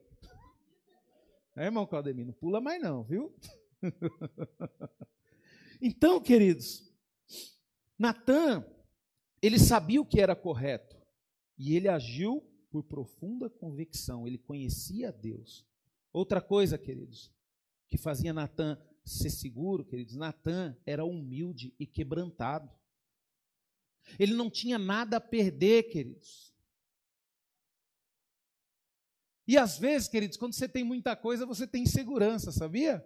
É, irmão Claudemir, não pula mais não, viu? Então, queridos, Natan, ele sabia o que era correto e ele agiu por profunda convicção, ele conhecia Deus. Outra coisa, queridos, que fazia Natan ser seguro, queridos, Natan era humilde e quebrantado. Ele não tinha nada a perder, queridos. E às vezes, queridos, quando você tem muita coisa, você tem insegurança, sabia?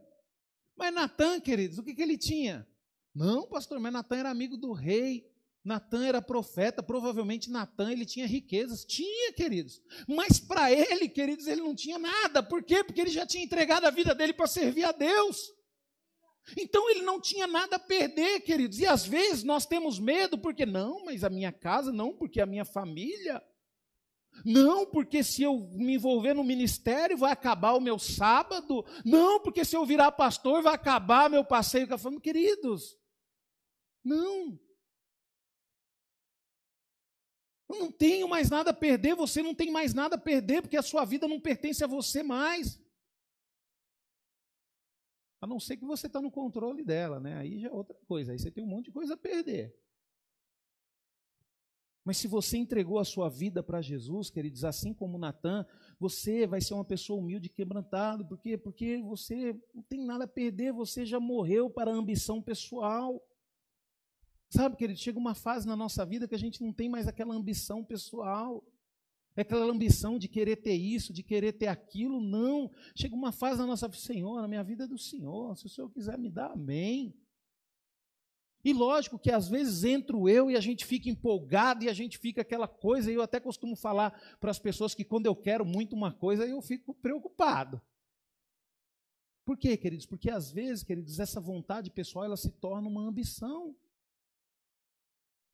Mas Natan, queridos, o que, que ele tinha? Não, pastor, mas Natan era amigo do rei. Natan era profeta, provavelmente Natan ele tinha riquezas. Tinha, queridos. Mas para ele, queridos, ele não tinha nada. Por quê? Porque ele já tinha entregado a vida dele para servir a Deus. Então ele não tinha nada a perder, queridos. E às vezes nós temos medo, porque não, mas a minha casa, não, porque a minha família. Não, porque se eu me envolver no ministério vai acabar o meu sábado. Não, porque se eu virar pastor vai acabar meu passeio com a família. Queridos, não. Eu não tenho mais nada a perder, você não tem mais nada a perder, porque a sua vida não pertence a você mais. A não ser que você está no controle dela, né? Aí já é outra coisa. Aí você tem um monte de coisa a perder. Mas se você entregou a sua vida para Jesus, queridos, assim como Natan, você vai ser uma pessoa humilde e quebrantado. Por quê? Porque você não tem nada a perder, você já morreu para a ambição pessoal. Sabe, querido, chega uma fase na nossa vida que a gente não tem mais aquela ambição pessoal. É aquela ambição de querer ter isso, de querer ter aquilo, não. Chega uma fase na nossa vida, Senhor, a minha vida é do Senhor, se o Senhor quiser me dar, amém. E lógico que às vezes entro eu e a gente fica empolgado e a gente fica aquela coisa, e eu até costumo falar para as pessoas que quando eu quero muito uma coisa, eu fico preocupado. Por quê, queridos? Porque às vezes, queridos, essa vontade pessoal ela se torna uma ambição.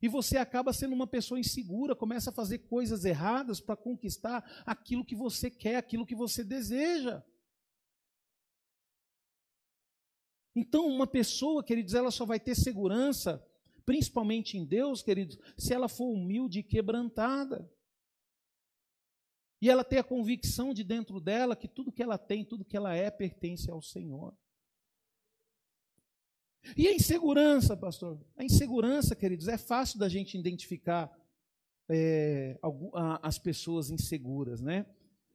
E você acaba sendo uma pessoa insegura, começa a fazer coisas erradas para conquistar aquilo que você quer, aquilo que você deseja. Então, uma pessoa, queridos, ela só vai ter segurança, principalmente em Deus, queridos, se ela for humilde e quebrantada. E ela ter a convicção de dentro dela que tudo que ela tem, tudo que ela é, pertence ao Senhor. E a insegurança, pastor? A insegurança, queridos, é fácil da gente identificar é, as pessoas inseguras, né?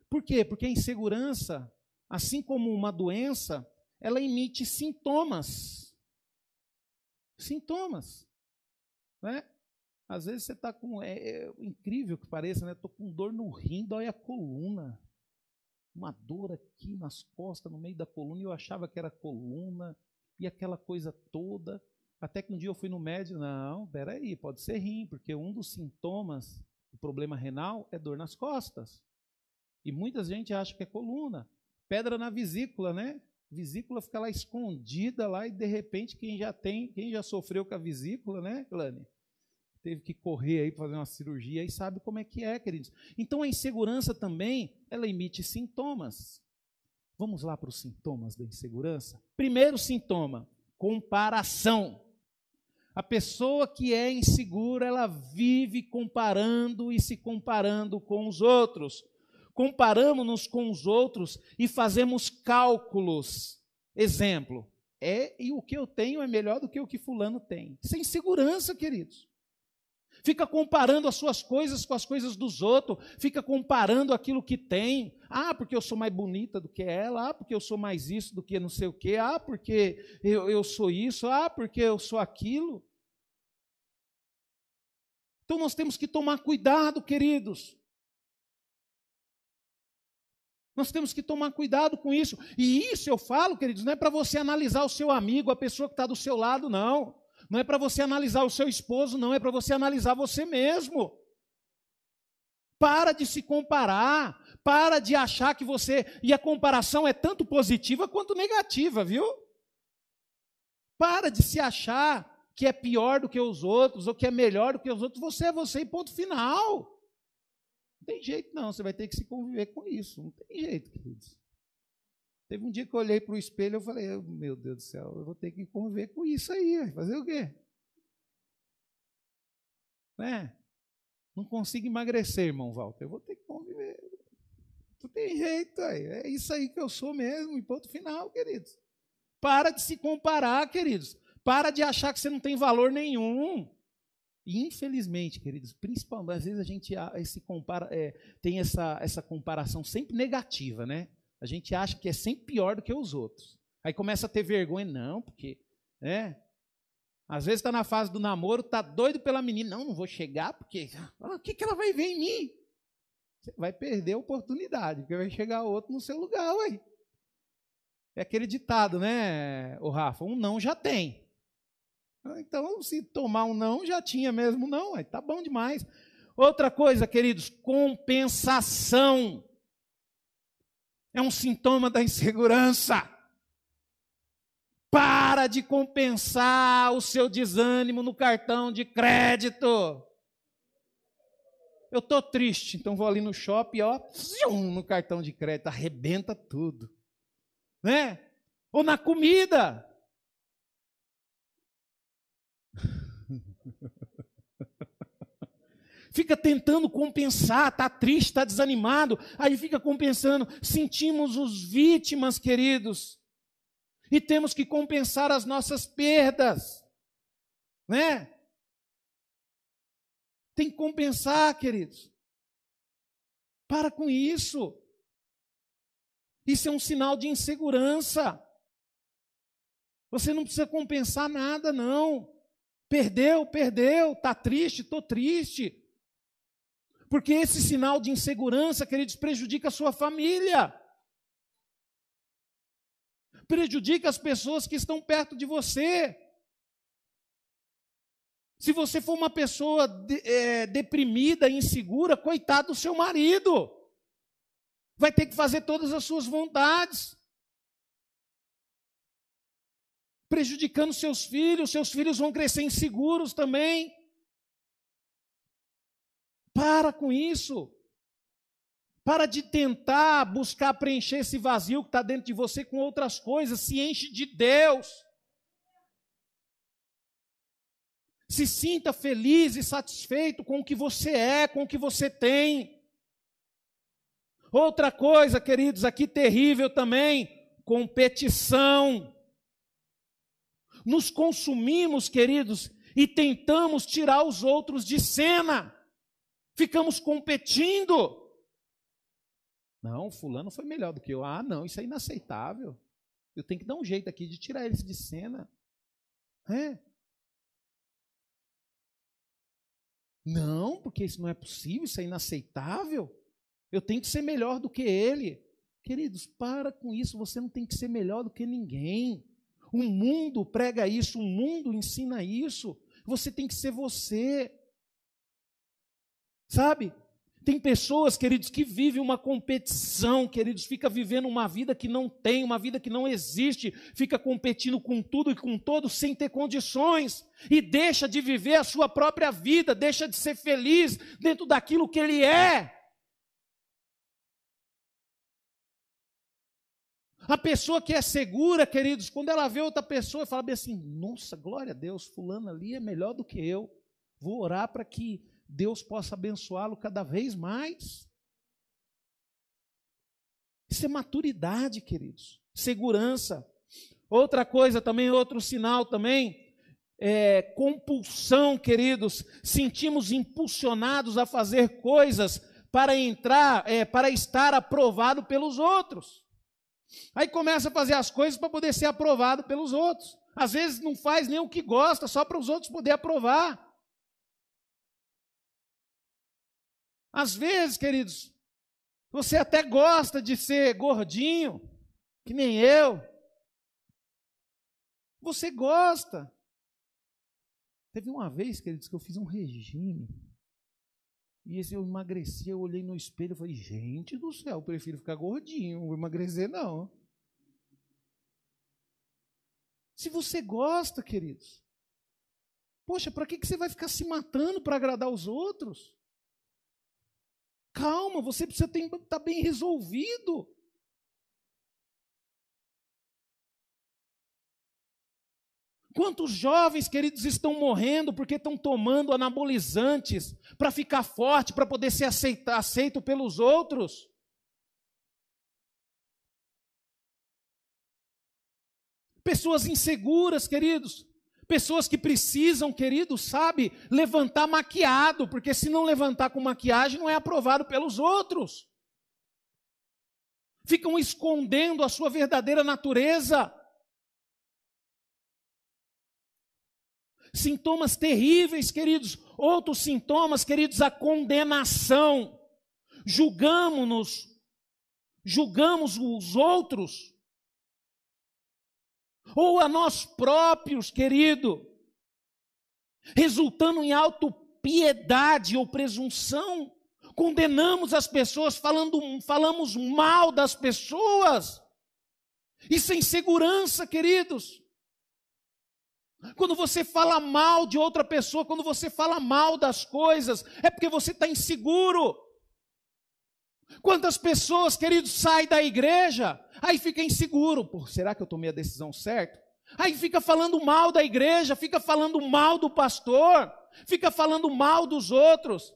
Por quê? Porque a insegurança, assim como uma doença, ela emite sintomas. Sintomas. Né? Às vezes você está com. É, é, incrível que pareça, né? Estou com dor no rim, dói a coluna. Uma dor aqui nas costas, no meio da coluna, e eu achava que era coluna e aquela coisa toda. Até que um dia eu fui no médico, não, peraí, pode ser rim, porque um dos sintomas do problema renal é dor nas costas. E muita gente acha que é coluna. Pedra na vesícula, né? Vesícula fica lá escondida lá e de repente quem já tem, quem já sofreu com a vesícula, né, Glane? Teve que correr aí para fazer uma cirurgia e sabe como é que é, queridos. Então a insegurança também, ela emite sintomas. Vamos lá para os sintomas da insegurança? Primeiro sintoma: comparação. A pessoa que é insegura, ela vive comparando e se comparando com os outros. Comparamos-nos com os outros e fazemos cálculos. Exemplo, é e o que eu tenho é melhor do que o que fulano tem. Sem é segurança, queridos fica comparando as suas coisas com as coisas dos outros, fica comparando aquilo que tem. Ah, porque eu sou mais bonita do que ela, ah, porque eu sou mais isso do que não sei o quê, ah, porque eu, eu sou isso, ah, porque eu sou aquilo. Então nós temos que tomar cuidado, queridos. Nós temos que tomar cuidado com isso. E isso eu falo, queridos, não é para você analisar o seu amigo, a pessoa que está do seu lado, não. Não é para você analisar o seu esposo, não, é para você analisar você mesmo. Para de se comparar, para de achar que você. E a comparação é tanto positiva quanto negativa, viu? Para de se achar que é pior do que os outros, ou que é melhor do que os outros. Você é você e ponto final. Não tem jeito, não. Você vai ter que se conviver com isso. Não tem jeito, queridos. Teve um dia que eu olhei para o espelho e falei, meu Deus do céu, eu vou ter que conviver com isso aí, fazer o quê? Né? Não consigo emagrecer, irmão Walter, eu vou ter que conviver. Não tem jeito, aí. é isso aí que eu sou mesmo, e ponto final, queridos. Para de se comparar, queridos. Para de achar que você não tem valor nenhum. E infelizmente, queridos, principalmente, às vezes a gente esse compara, é, tem essa, essa comparação sempre negativa, né? A gente acha que é sempre pior do que os outros. Aí começa a ter vergonha, não, porque, né? Às vezes está na fase do namoro, está doido pela menina, não, não vou chegar, porque ah, o que, que ela vai ver em mim? Você vai perder a oportunidade, porque vai chegar outro no seu lugar, ué. É aquele ditado, né, o Rafa? Um não já tem. Ah, então, se tomar um não, já tinha mesmo não, aí tá bom demais. Outra coisa, queridos, compensação. É um sintoma da insegurança. Para de compensar o seu desânimo no cartão de crédito. Eu estou triste, então vou ali no shopping, ó, no cartão de crédito, arrebenta tudo. Né? Ou na comida. fica tentando compensar, está triste, está desanimado, aí fica compensando. Sentimos os vítimas, queridos, e temos que compensar as nossas perdas, né? Tem que compensar, queridos. Para com isso. Isso é um sinal de insegurança. Você não precisa compensar nada, não. Perdeu, perdeu, está triste, estou triste. Porque esse sinal de insegurança, queridos, prejudica a sua família. Prejudica as pessoas que estão perto de você. Se você for uma pessoa de, é, deprimida, insegura, coitado do seu marido. Vai ter que fazer todas as suas vontades. Prejudicando seus filhos, seus filhos vão crescer inseguros também. Para com isso. Para de tentar buscar preencher esse vazio que está dentro de você com outras coisas. Se enche de Deus. Se sinta feliz e satisfeito com o que você é, com o que você tem. Outra coisa, queridos, aqui terrível também: competição. Nos consumimos, queridos, e tentamos tirar os outros de cena ficamos competindo. Não, fulano foi melhor do que eu. Ah, não, isso é inaceitável. Eu tenho que dar um jeito aqui de tirar eles de cena. É. Não, porque isso não é possível, isso é inaceitável. Eu tenho que ser melhor do que ele. Queridos, para com isso, você não tem que ser melhor do que ninguém. O mundo prega isso, o mundo ensina isso. Você tem que ser você. Sabe? Tem pessoas, queridos, que vivem uma competição, queridos, fica vivendo uma vida que não tem, uma vida que não existe, fica competindo com tudo e com todos sem ter condições e deixa de viver a sua própria vida, deixa de ser feliz dentro daquilo que ele é. A pessoa que é segura, queridos, quando ela vê outra pessoa, fala bem assim: nossa, glória a Deus, fulano ali é melhor do que eu. Vou orar para que Deus possa abençoá-lo cada vez mais. Isso é maturidade, queridos. Segurança. Outra coisa também, outro sinal também, é compulsão, queridos. Sentimos impulsionados a fazer coisas para entrar, é, para estar aprovado pelos outros. Aí começa a fazer as coisas para poder ser aprovado pelos outros. Às vezes não faz nem o que gosta, só para os outros poderem aprovar. Às vezes, queridos, você até gosta de ser gordinho, que nem eu. Você gosta. Teve uma vez, queridos, que eu fiz um regime. E esse eu emagreci, eu olhei no espelho e falei, gente do céu, eu prefiro ficar gordinho, não vou emagrecer não. Se você gosta, queridos, poxa, para que, que você vai ficar se matando para agradar os outros? Calma, você precisa estar tá bem resolvido. Quantos jovens, queridos, estão morrendo porque estão tomando anabolizantes para ficar forte, para poder ser aceito, aceito pelos outros? Pessoas inseguras, queridos, Pessoas que precisam, querido, sabe, levantar maquiado, porque se não levantar com maquiagem não é aprovado pelos outros. Ficam escondendo a sua verdadeira natureza. Sintomas terríveis, queridos. Outros sintomas, queridos, a condenação. Julgamos-nos, julgamos os outros ou a nós próprios, querido, resultando em autopiedade ou presunção, condenamos as pessoas, falando, falamos mal das pessoas, e sem segurança, queridos. Quando você fala mal de outra pessoa, quando você fala mal das coisas, é porque você está inseguro. Quantas pessoas, queridos, saem da igreja, aí fica inseguro, Pô, será que eu tomei a decisão certa? Aí fica falando mal da igreja, fica falando mal do pastor, fica falando mal dos outros.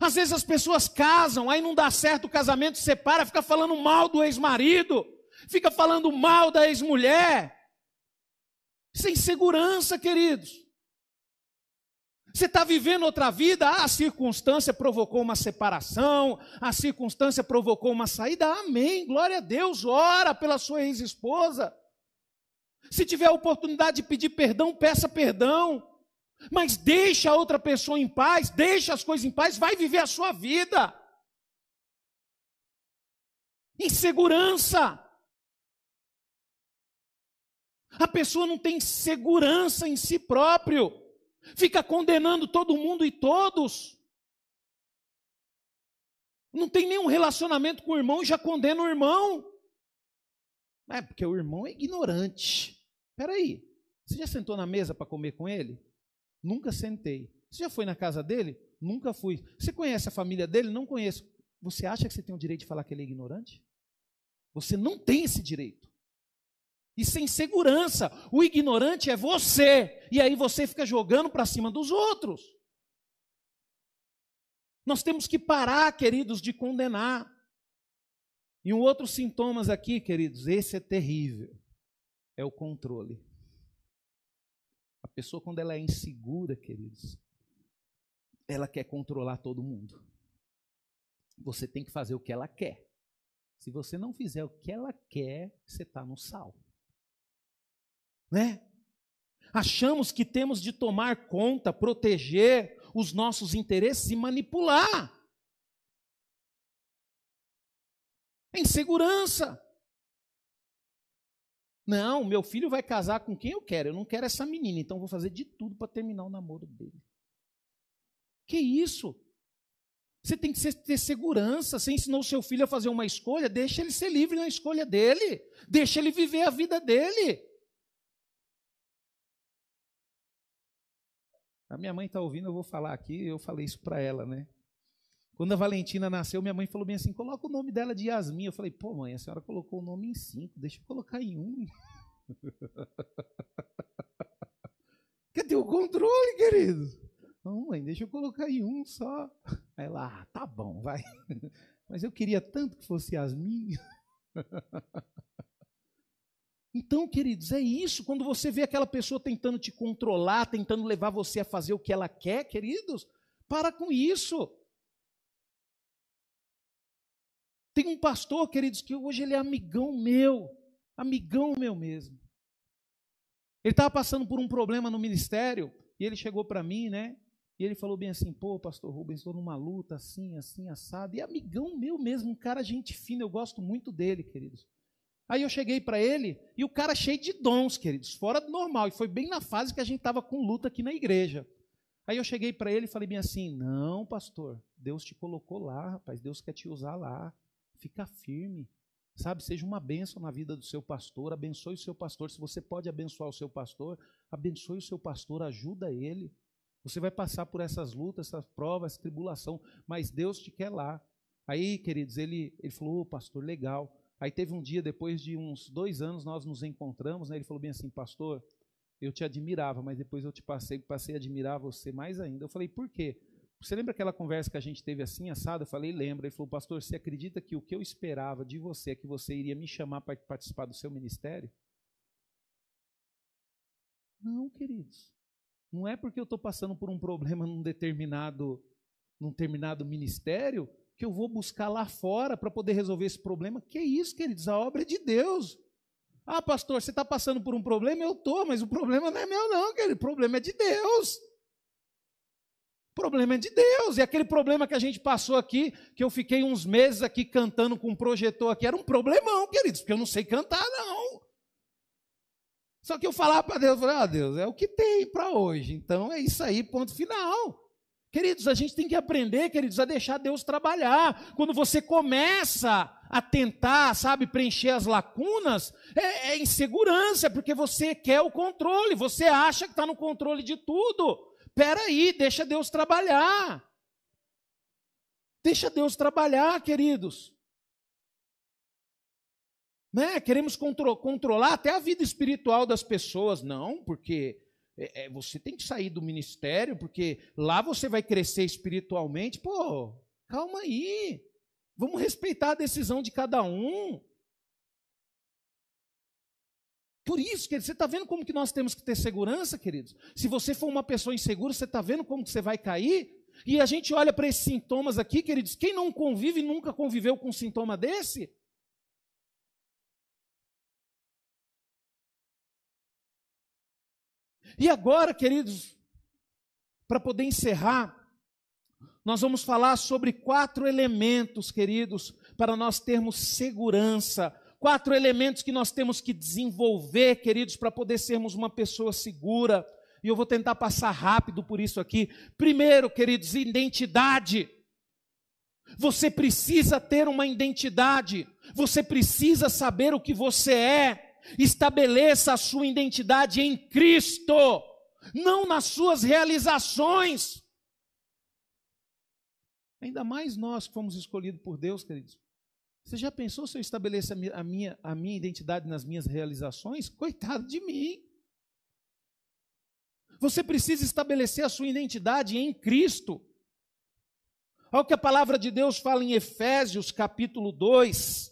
Às vezes as pessoas casam, aí não dá certo o casamento, separa, fica falando mal do ex-marido, fica falando mal da ex-mulher. Sem segurança, queridos. Você está vivendo outra vida, ah, a circunstância provocou uma separação, a circunstância provocou uma saída, amém, glória a Deus, ora pela sua ex-esposa. Se tiver a oportunidade de pedir perdão, peça perdão. Mas deixa a outra pessoa em paz, deixa as coisas em paz, vai viver a sua vida. Insegurança. A pessoa não tem segurança em si próprio fica condenando todo mundo e todos. Não tem nenhum relacionamento com o irmão e já condena o irmão. É porque o irmão é ignorante. Espera aí, você já sentou na mesa para comer com ele? Nunca sentei. Você já foi na casa dele? Nunca fui. Você conhece a família dele? Não conheço. Você acha que você tem o direito de falar que ele é ignorante? Você não tem esse direito e sem segurança. O ignorante é você, e aí você fica jogando para cima dos outros. Nós temos que parar, queridos, de condenar. E um outro sintomas aqui, queridos, esse é terrível, é o controle. A pessoa, quando ela é insegura, queridos, ela quer controlar todo mundo. Você tem que fazer o que ela quer. Se você não fizer o que ela quer, você está no sal né? Achamos que temos de tomar conta, proteger os nossos interesses e manipular. Insegurança. Não, meu filho vai casar com quem eu quero. Eu não quero essa menina, então vou fazer de tudo para terminar o namoro dele. Que isso? Você tem que ter segurança. Você ensinou seu filho a fazer uma escolha, deixa ele ser livre na escolha dele. Deixa ele viver a vida dele. A minha mãe está ouvindo, eu vou falar aqui, eu falei isso para ela, né? Quando a Valentina nasceu, minha mãe falou bem assim: coloca o nome dela de Yasmin. Eu falei, pô, mãe, a senhora colocou o nome em cinco, deixa eu colocar em um. Cadê o controle, querido? Não, mãe, deixa eu colocar em um só. Aí ela, ah, tá bom, vai. Mas eu queria tanto que fosse Yasmin. Então, queridos, é isso. Quando você vê aquela pessoa tentando te controlar, tentando levar você a fazer o que ela quer, queridos, para com isso. Tem um pastor, queridos, que hoje ele é amigão meu, amigão meu mesmo. Ele estava passando por um problema no ministério e ele chegou para mim, né? E ele falou bem assim: pô, pastor Rubens, estou numa luta assim, assim, assado. E amigão meu mesmo, um cara gente fina, eu gosto muito dele, queridos. Aí eu cheguei para ele e o cara cheio de dons, queridos, fora do normal. E foi bem na fase que a gente estava com luta aqui na igreja. Aí eu cheguei para ele e falei bem assim: Não, pastor, Deus te colocou lá, rapaz, Deus quer te usar lá. Fica firme, sabe? Seja uma bênção na vida do seu pastor, abençoe o seu pastor. Se você pode abençoar o seu pastor, abençoe o seu pastor, ajuda ele. Você vai passar por essas lutas, essas provas, tribulação, mas Deus te quer lá. Aí, queridos, ele, ele falou: oh, pastor, legal. Aí teve um dia, depois de uns dois anos, nós nos encontramos, né? ele falou bem assim, pastor, eu te admirava, mas depois eu te passei, passei a admirar você mais ainda. Eu falei, por quê? Você lembra aquela conversa que a gente teve assim, assado? Eu falei, lembra. Ele falou, pastor, você acredita que o que eu esperava de você é que você iria me chamar para participar do seu ministério? Não, queridos. Não é porque eu estou passando por um problema num determinado, num determinado ministério que eu vou buscar lá fora para poder resolver esse problema. Que isso, queridos? A obra é de Deus. Ah, pastor, você está passando por um problema? Eu estou, mas o problema não é meu, não, querido. O problema é de Deus. O problema é de Deus. E aquele problema que a gente passou aqui, que eu fiquei uns meses aqui cantando com um projetor aqui, era um problemão, queridos, porque eu não sei cantar, não. Só que eu falava para Deus, falei, ah, Deus, é o que tem para hoje. Então é isso aí, ponto final. Queridos, a gente tem que aprender, queridos, a deixar Deus trabalhar. Quando você começa a tentar, sabe, preencher as lacunas, é, é insegurança, porque você quer o controle, você acha que está no controle de tudo. Espera aí, deixa Deus trabalhar. Deixa Deus trabalhar, queridos. Né? Queremos contro controlar até a vida espiritual das pessoas. Não, porque é, é, você tem que sair do ministério, porque lá você vai crescer espiritualmente. Pô, calma aí. Vamos respeitar a decisão de cada um. Por isso, querido, você está vendo como que nós temos que ter segurança, queridos? Se você for uma pessoa insegura, você está vendo como que você vai cair? E a gente olha para esses sintomas aqui, queridos, quem não convive nunca conviveu com um sintoma desse? E agora, queridos, para poder encerrar, nós vamos falar sobre quatro elementos, queridos, para nós termos segurança. Quatro elementos que nós temos que desenvolver, queridos, para poder sermos uma pessoa segura. E eu vou tentar passar rápido por isso aqui. Primeiro, queridos, identidade. Você precisa ter uma identidade. Você precisa saber o que você é. Estabeleça a sua identidade em Cristo, não nas suas realizações. Ainda mais nós que fomos escolhidos por Deus, queridos. Você já pensou se eu estabelecer a minha, a minha identidade nas minhas realizações? Coitado de mim. Você precisa estabelecer a sua identidade em Cristo. Olha o que a palavra de Deus fala em Efésios capítulo 2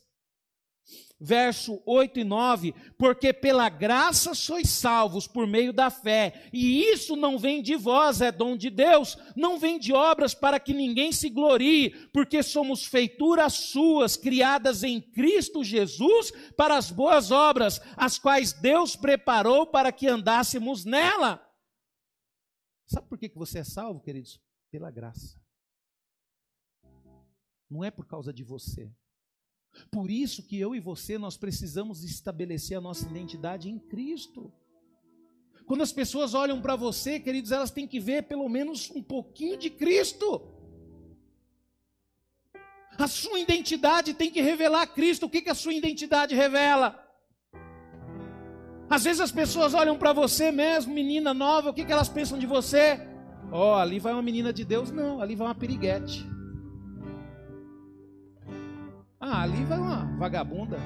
verso 8 e 9, porque pela graça sois salvos por meio da fé, e isso não vem de vós, é dom de Deus, não vem de obras para que ninguém se glorie, porque somos feituras suas, criadas em Cristo Jesus para as boas obras, as quais Deus preparou para que andássemos nela. Sabe por que você é salvo, queridos? Pela graça. Não é por causa de você. Por isso que eu e você nós precisamos estabelecer a nossa identidade em Cristo. Quando as pessoas olham para você, queridos, elas têm que ver pelo menos um pouquinho de Cristo. A sua identidade tem que revelar Cristo. O que, que a sua identidade revela? Às vezes as pessoas olham para você mesmo, menina nova, o que, que elas pensam de você? Ó, oh, ali vai uma menina de Deus. Não, ali vai uma piriguete. Ah, ali vai uma vagabunda.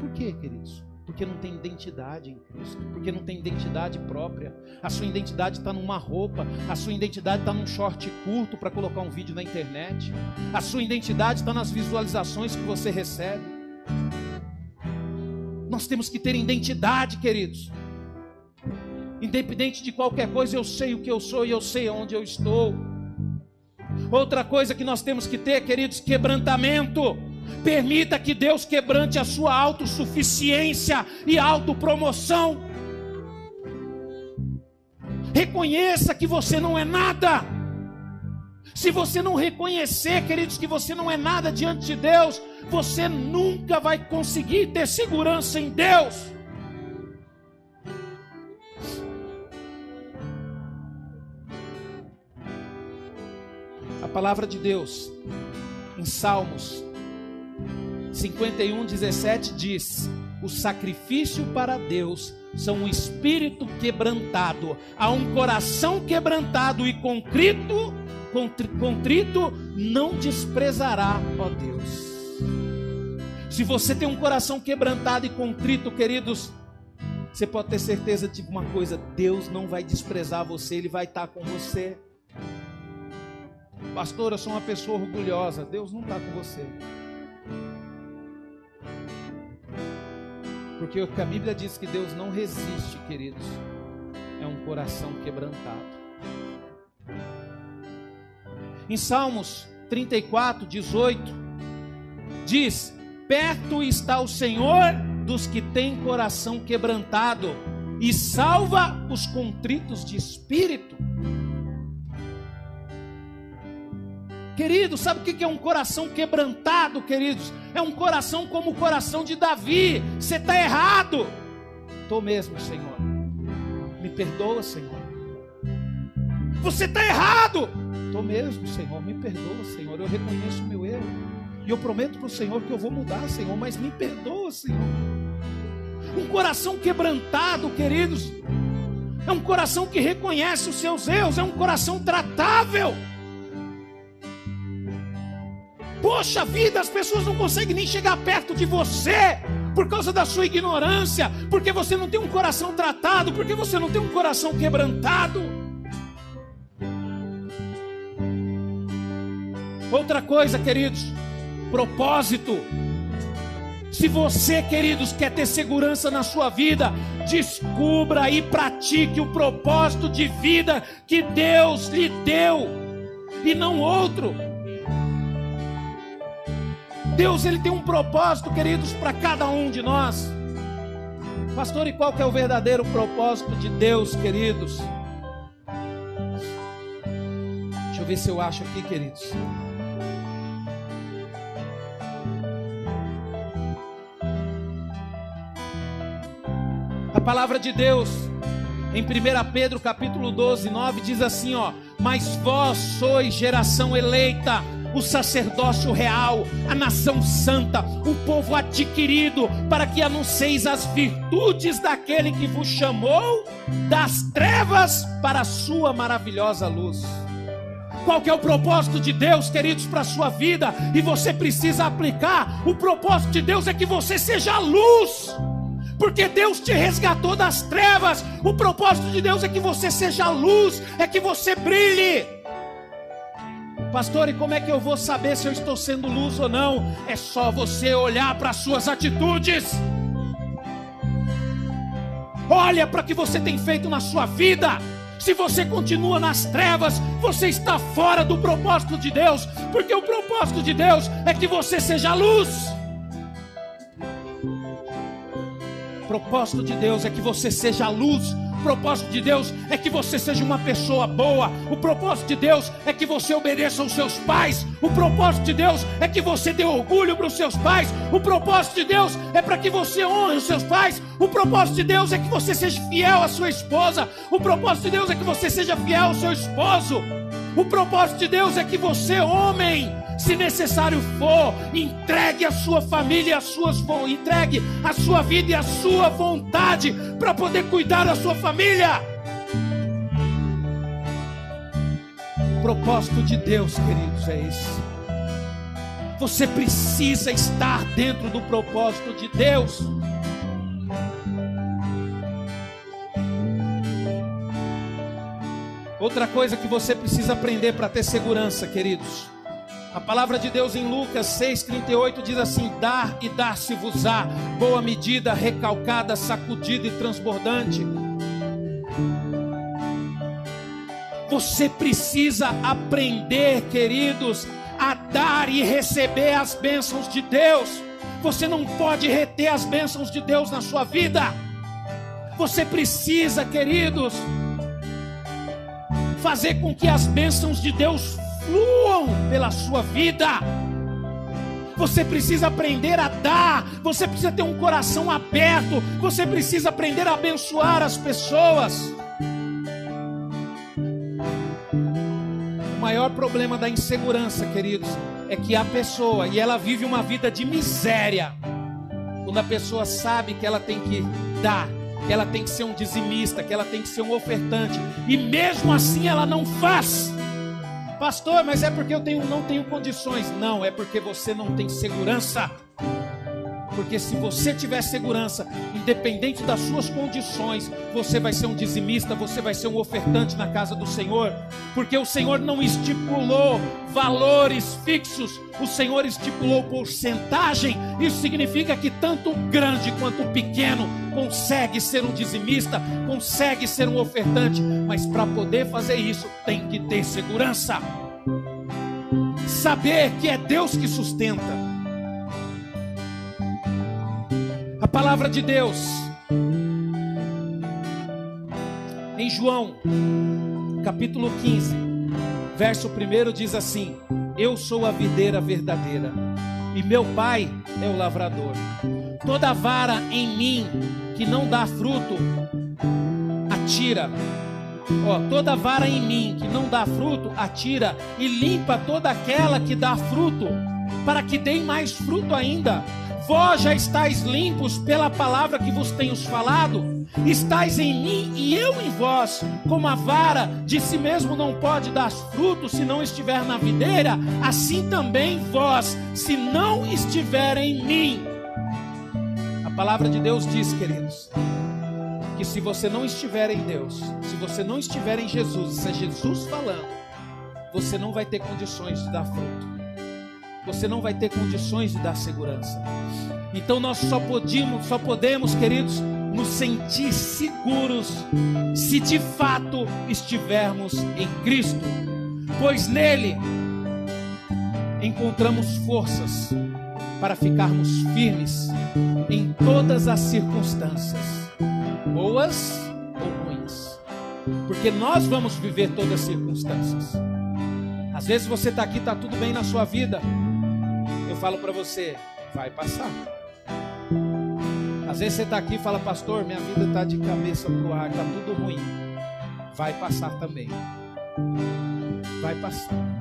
Por quê, queridos? Porque não tem identidade em Cristo, porque não tem identidade própria. A sua identidade está numa roupa, a sua identidade está num short curto para colocar um vídeo na internet, a sua identidade está nas visualizações que você recebe. Nós temos que ter identidade, queridos. Independente de qualquer coisa, eu sei o que eu sou e eu sei onde eu estou. Outra coisa que nós temos que ter, queridos, quebrantamento. Permita que Deus quebrante a sua autossuficiência e autopromoção. Reconheça que você não é nada. Se você não reconhecer, queridos, que você não é nada diante de Deus, você nunca vai conseguir ter segurança em Deus. Palavra de Deus, em Salmos 51, 17, diz: O sacrifício para Deus são um espírito quebrantado, a um coração quebrantado e contrito, contrito não desprezará, ó Deus. Se você tem um coração quebrantado e contrito, queridos, você pode ter certeza de uma coisa: Deus não vai desprezar você, Ele vai estar com você. Pastor, eu sou uma pessoa orgulhosa. Deus não está com você. Porque o que a Bíblia diz que Deus não resiste, queridos, é um coração quebrantado. Em Salmos 34, 18, diz: Perto está o Senhor dos que têm coração quebrantado e salva os contritos de espírito. Queridos, sabe o que é um coração quebrantado, queridos? É um coração como o coração de Davi. Você está errado. Estou mesmo, Senhor. Me perdoa, Senhor. Você está errado. Estou mesmo, Senhor. Me perdoa, Senhor. Eu reconheço o meu erro. E eu prometo para o Senhor que eu vou mudar, Senhor. Mas me perdoa, Senhor. Um coração quebrantado, queridos. É um coração que reconhece os seus erros. É um coração tratável. Poxa vida, as pessoas não conseguem nem chegar perto de você por causa da sua ignorância, porque você não tem um coração tratado, porque você não tem um coração quebrantado. Outra coisa, queridos, propósito. Se você, queridos, quer ter segurança na sua vida, descubra e pratique o propósito de vida que Deus lhe deu e não outro. Deus ele tem um propósito, queridos, para cada um de nós. Pastor, e qual que é o verdadeiro propósito de Deus, queridos? Deixa eu ver se eu acho aqui, queridos. A palavra de Deus em 1 Pedro capítulo 12, 9 diz assim, ó: "Mas vós sois geração eleita, o sacerdócio real, a nação santa, o povo adquirido, para que anuncieis as virtudes daquele que vos chamou das trevas para a sua maravilhosa luz. Qual que é o propósito de Deus, queridos, para a sua vida? E você precisa aplicar. O propósito de Deus é que você seja luz. Porque Deus te resgatou das trevas. O propósito de Deus é que você seja luz, é que você brilhe. Pastor, e como é que eu vou saber se eu estou sendo luz ou não? É só você olhar para as suas atitudes. Olha para o que você tem feito na sua vida. Se você continua nas trevas, você está fora do propósito de Deus, porque o propósito de Deus é que você seja luz. O propósito de Deus é que você seja luz propósito de Deus é que você seja uma pessoa boa. O propósito de Deus é que você obedeça aos seus pais. O propósito de Deus é que você dê orgulho para os seus pais. O propósito de Deus é para que você honre os seus pais. O propósito de Deus é que você seja fiel à sua esposa. O propósito de Deus é que você seja fiel ao seu esposo. O propósito de Deus é que você, homem, se necessário for, entregue a sua família, as suas entregue a sua vida e a sua vontade para poder cuidar da sua família. O propósito de Deus, queridos, é esse. Você precisa estar dentro do propósito de Deus. Outra coisa que você precisa aprender para ter segurança, queridos. A palavra de Deus em Lucas 6,38 diz assim: Dar e dar-se-vos-á, boa medida, recalcada, sacudida e transbordante. Você precisa aprender, queridos, a dar e receber as bênçãos de Deus. Você não pode reter as bênçãos de Deus na sua vida. Você precisa, queridos, fazer com que as bênçãos de Deus fluam pela sua vida. Você precisa aprender a dar, você precisa ter um coração aberto, você precisa aprender a abençoar as pessoas. O maior problema da insegurança, queridos, é que a pessoa, e ela vive uma vida de miséria, quando a pessoa sabe que ela tem que dar, que ela tem que ser um dizimista, que ela tem que ser um ofertante, e mesmo assim ela não faz. Pastor, mas é porque eu tenho, não tenho condições. Não, é porque você não tem segurança. Porque se você tiver segurança, independente das suas condições, você vai ser um dizimista, você vai ser um ofertante na casa do Senhor. Porque o Senhor não estipulou valores fixos, o Senhor estipulou porcentagem. Isso significa que tanto o grande quanto o pequeno consegue ser um dizimista, consegue ser um ofertante, mas para poder fazer isso tem que ter segurança. Saber que é Deus que sustenta A palavra de Deus em João, capítulo 15, verso 1 diz assim: Eu sou a videira verdadeira e meu pai é o lavrador. Toda vara em mim que não dá fruto, atira. Ó, toda vara em mim que não dá fruto, atira e limpa toda aquela que dá fruto, para que dê mais fruto ainda. Vós já estáis limpos pela palavra que vos tenho falado, estáis em mim e eu em vós, como a vara de si mesmo não pode dar fruto se não estiver na videira, assim também vós, se não estiver em mim. A palavra de Deus diz, queridos, que se você não estiver em Deus, se você não estiver em Jesus, isso é Jesus falando, você não vai ter condições de dar fruto você não vai ter condições de dar segurança. Então nós só podemos, só podemos, queridos, nos sentir seguros se de fato estivermos em Cristo, pois nele encontramos forças para ficarmos firmes em todas as circunstâncias, boas ou ruins, porque nós vamos viver todas as circunstâncias. Às vezes você está aqui, está tudo bem na sua vida, falo para você, vai passar. Às vezes você está aqui e fala, pastor, minha vida está de cabeça pro ar, está tudo ruim. Vai passar também. Vai passar.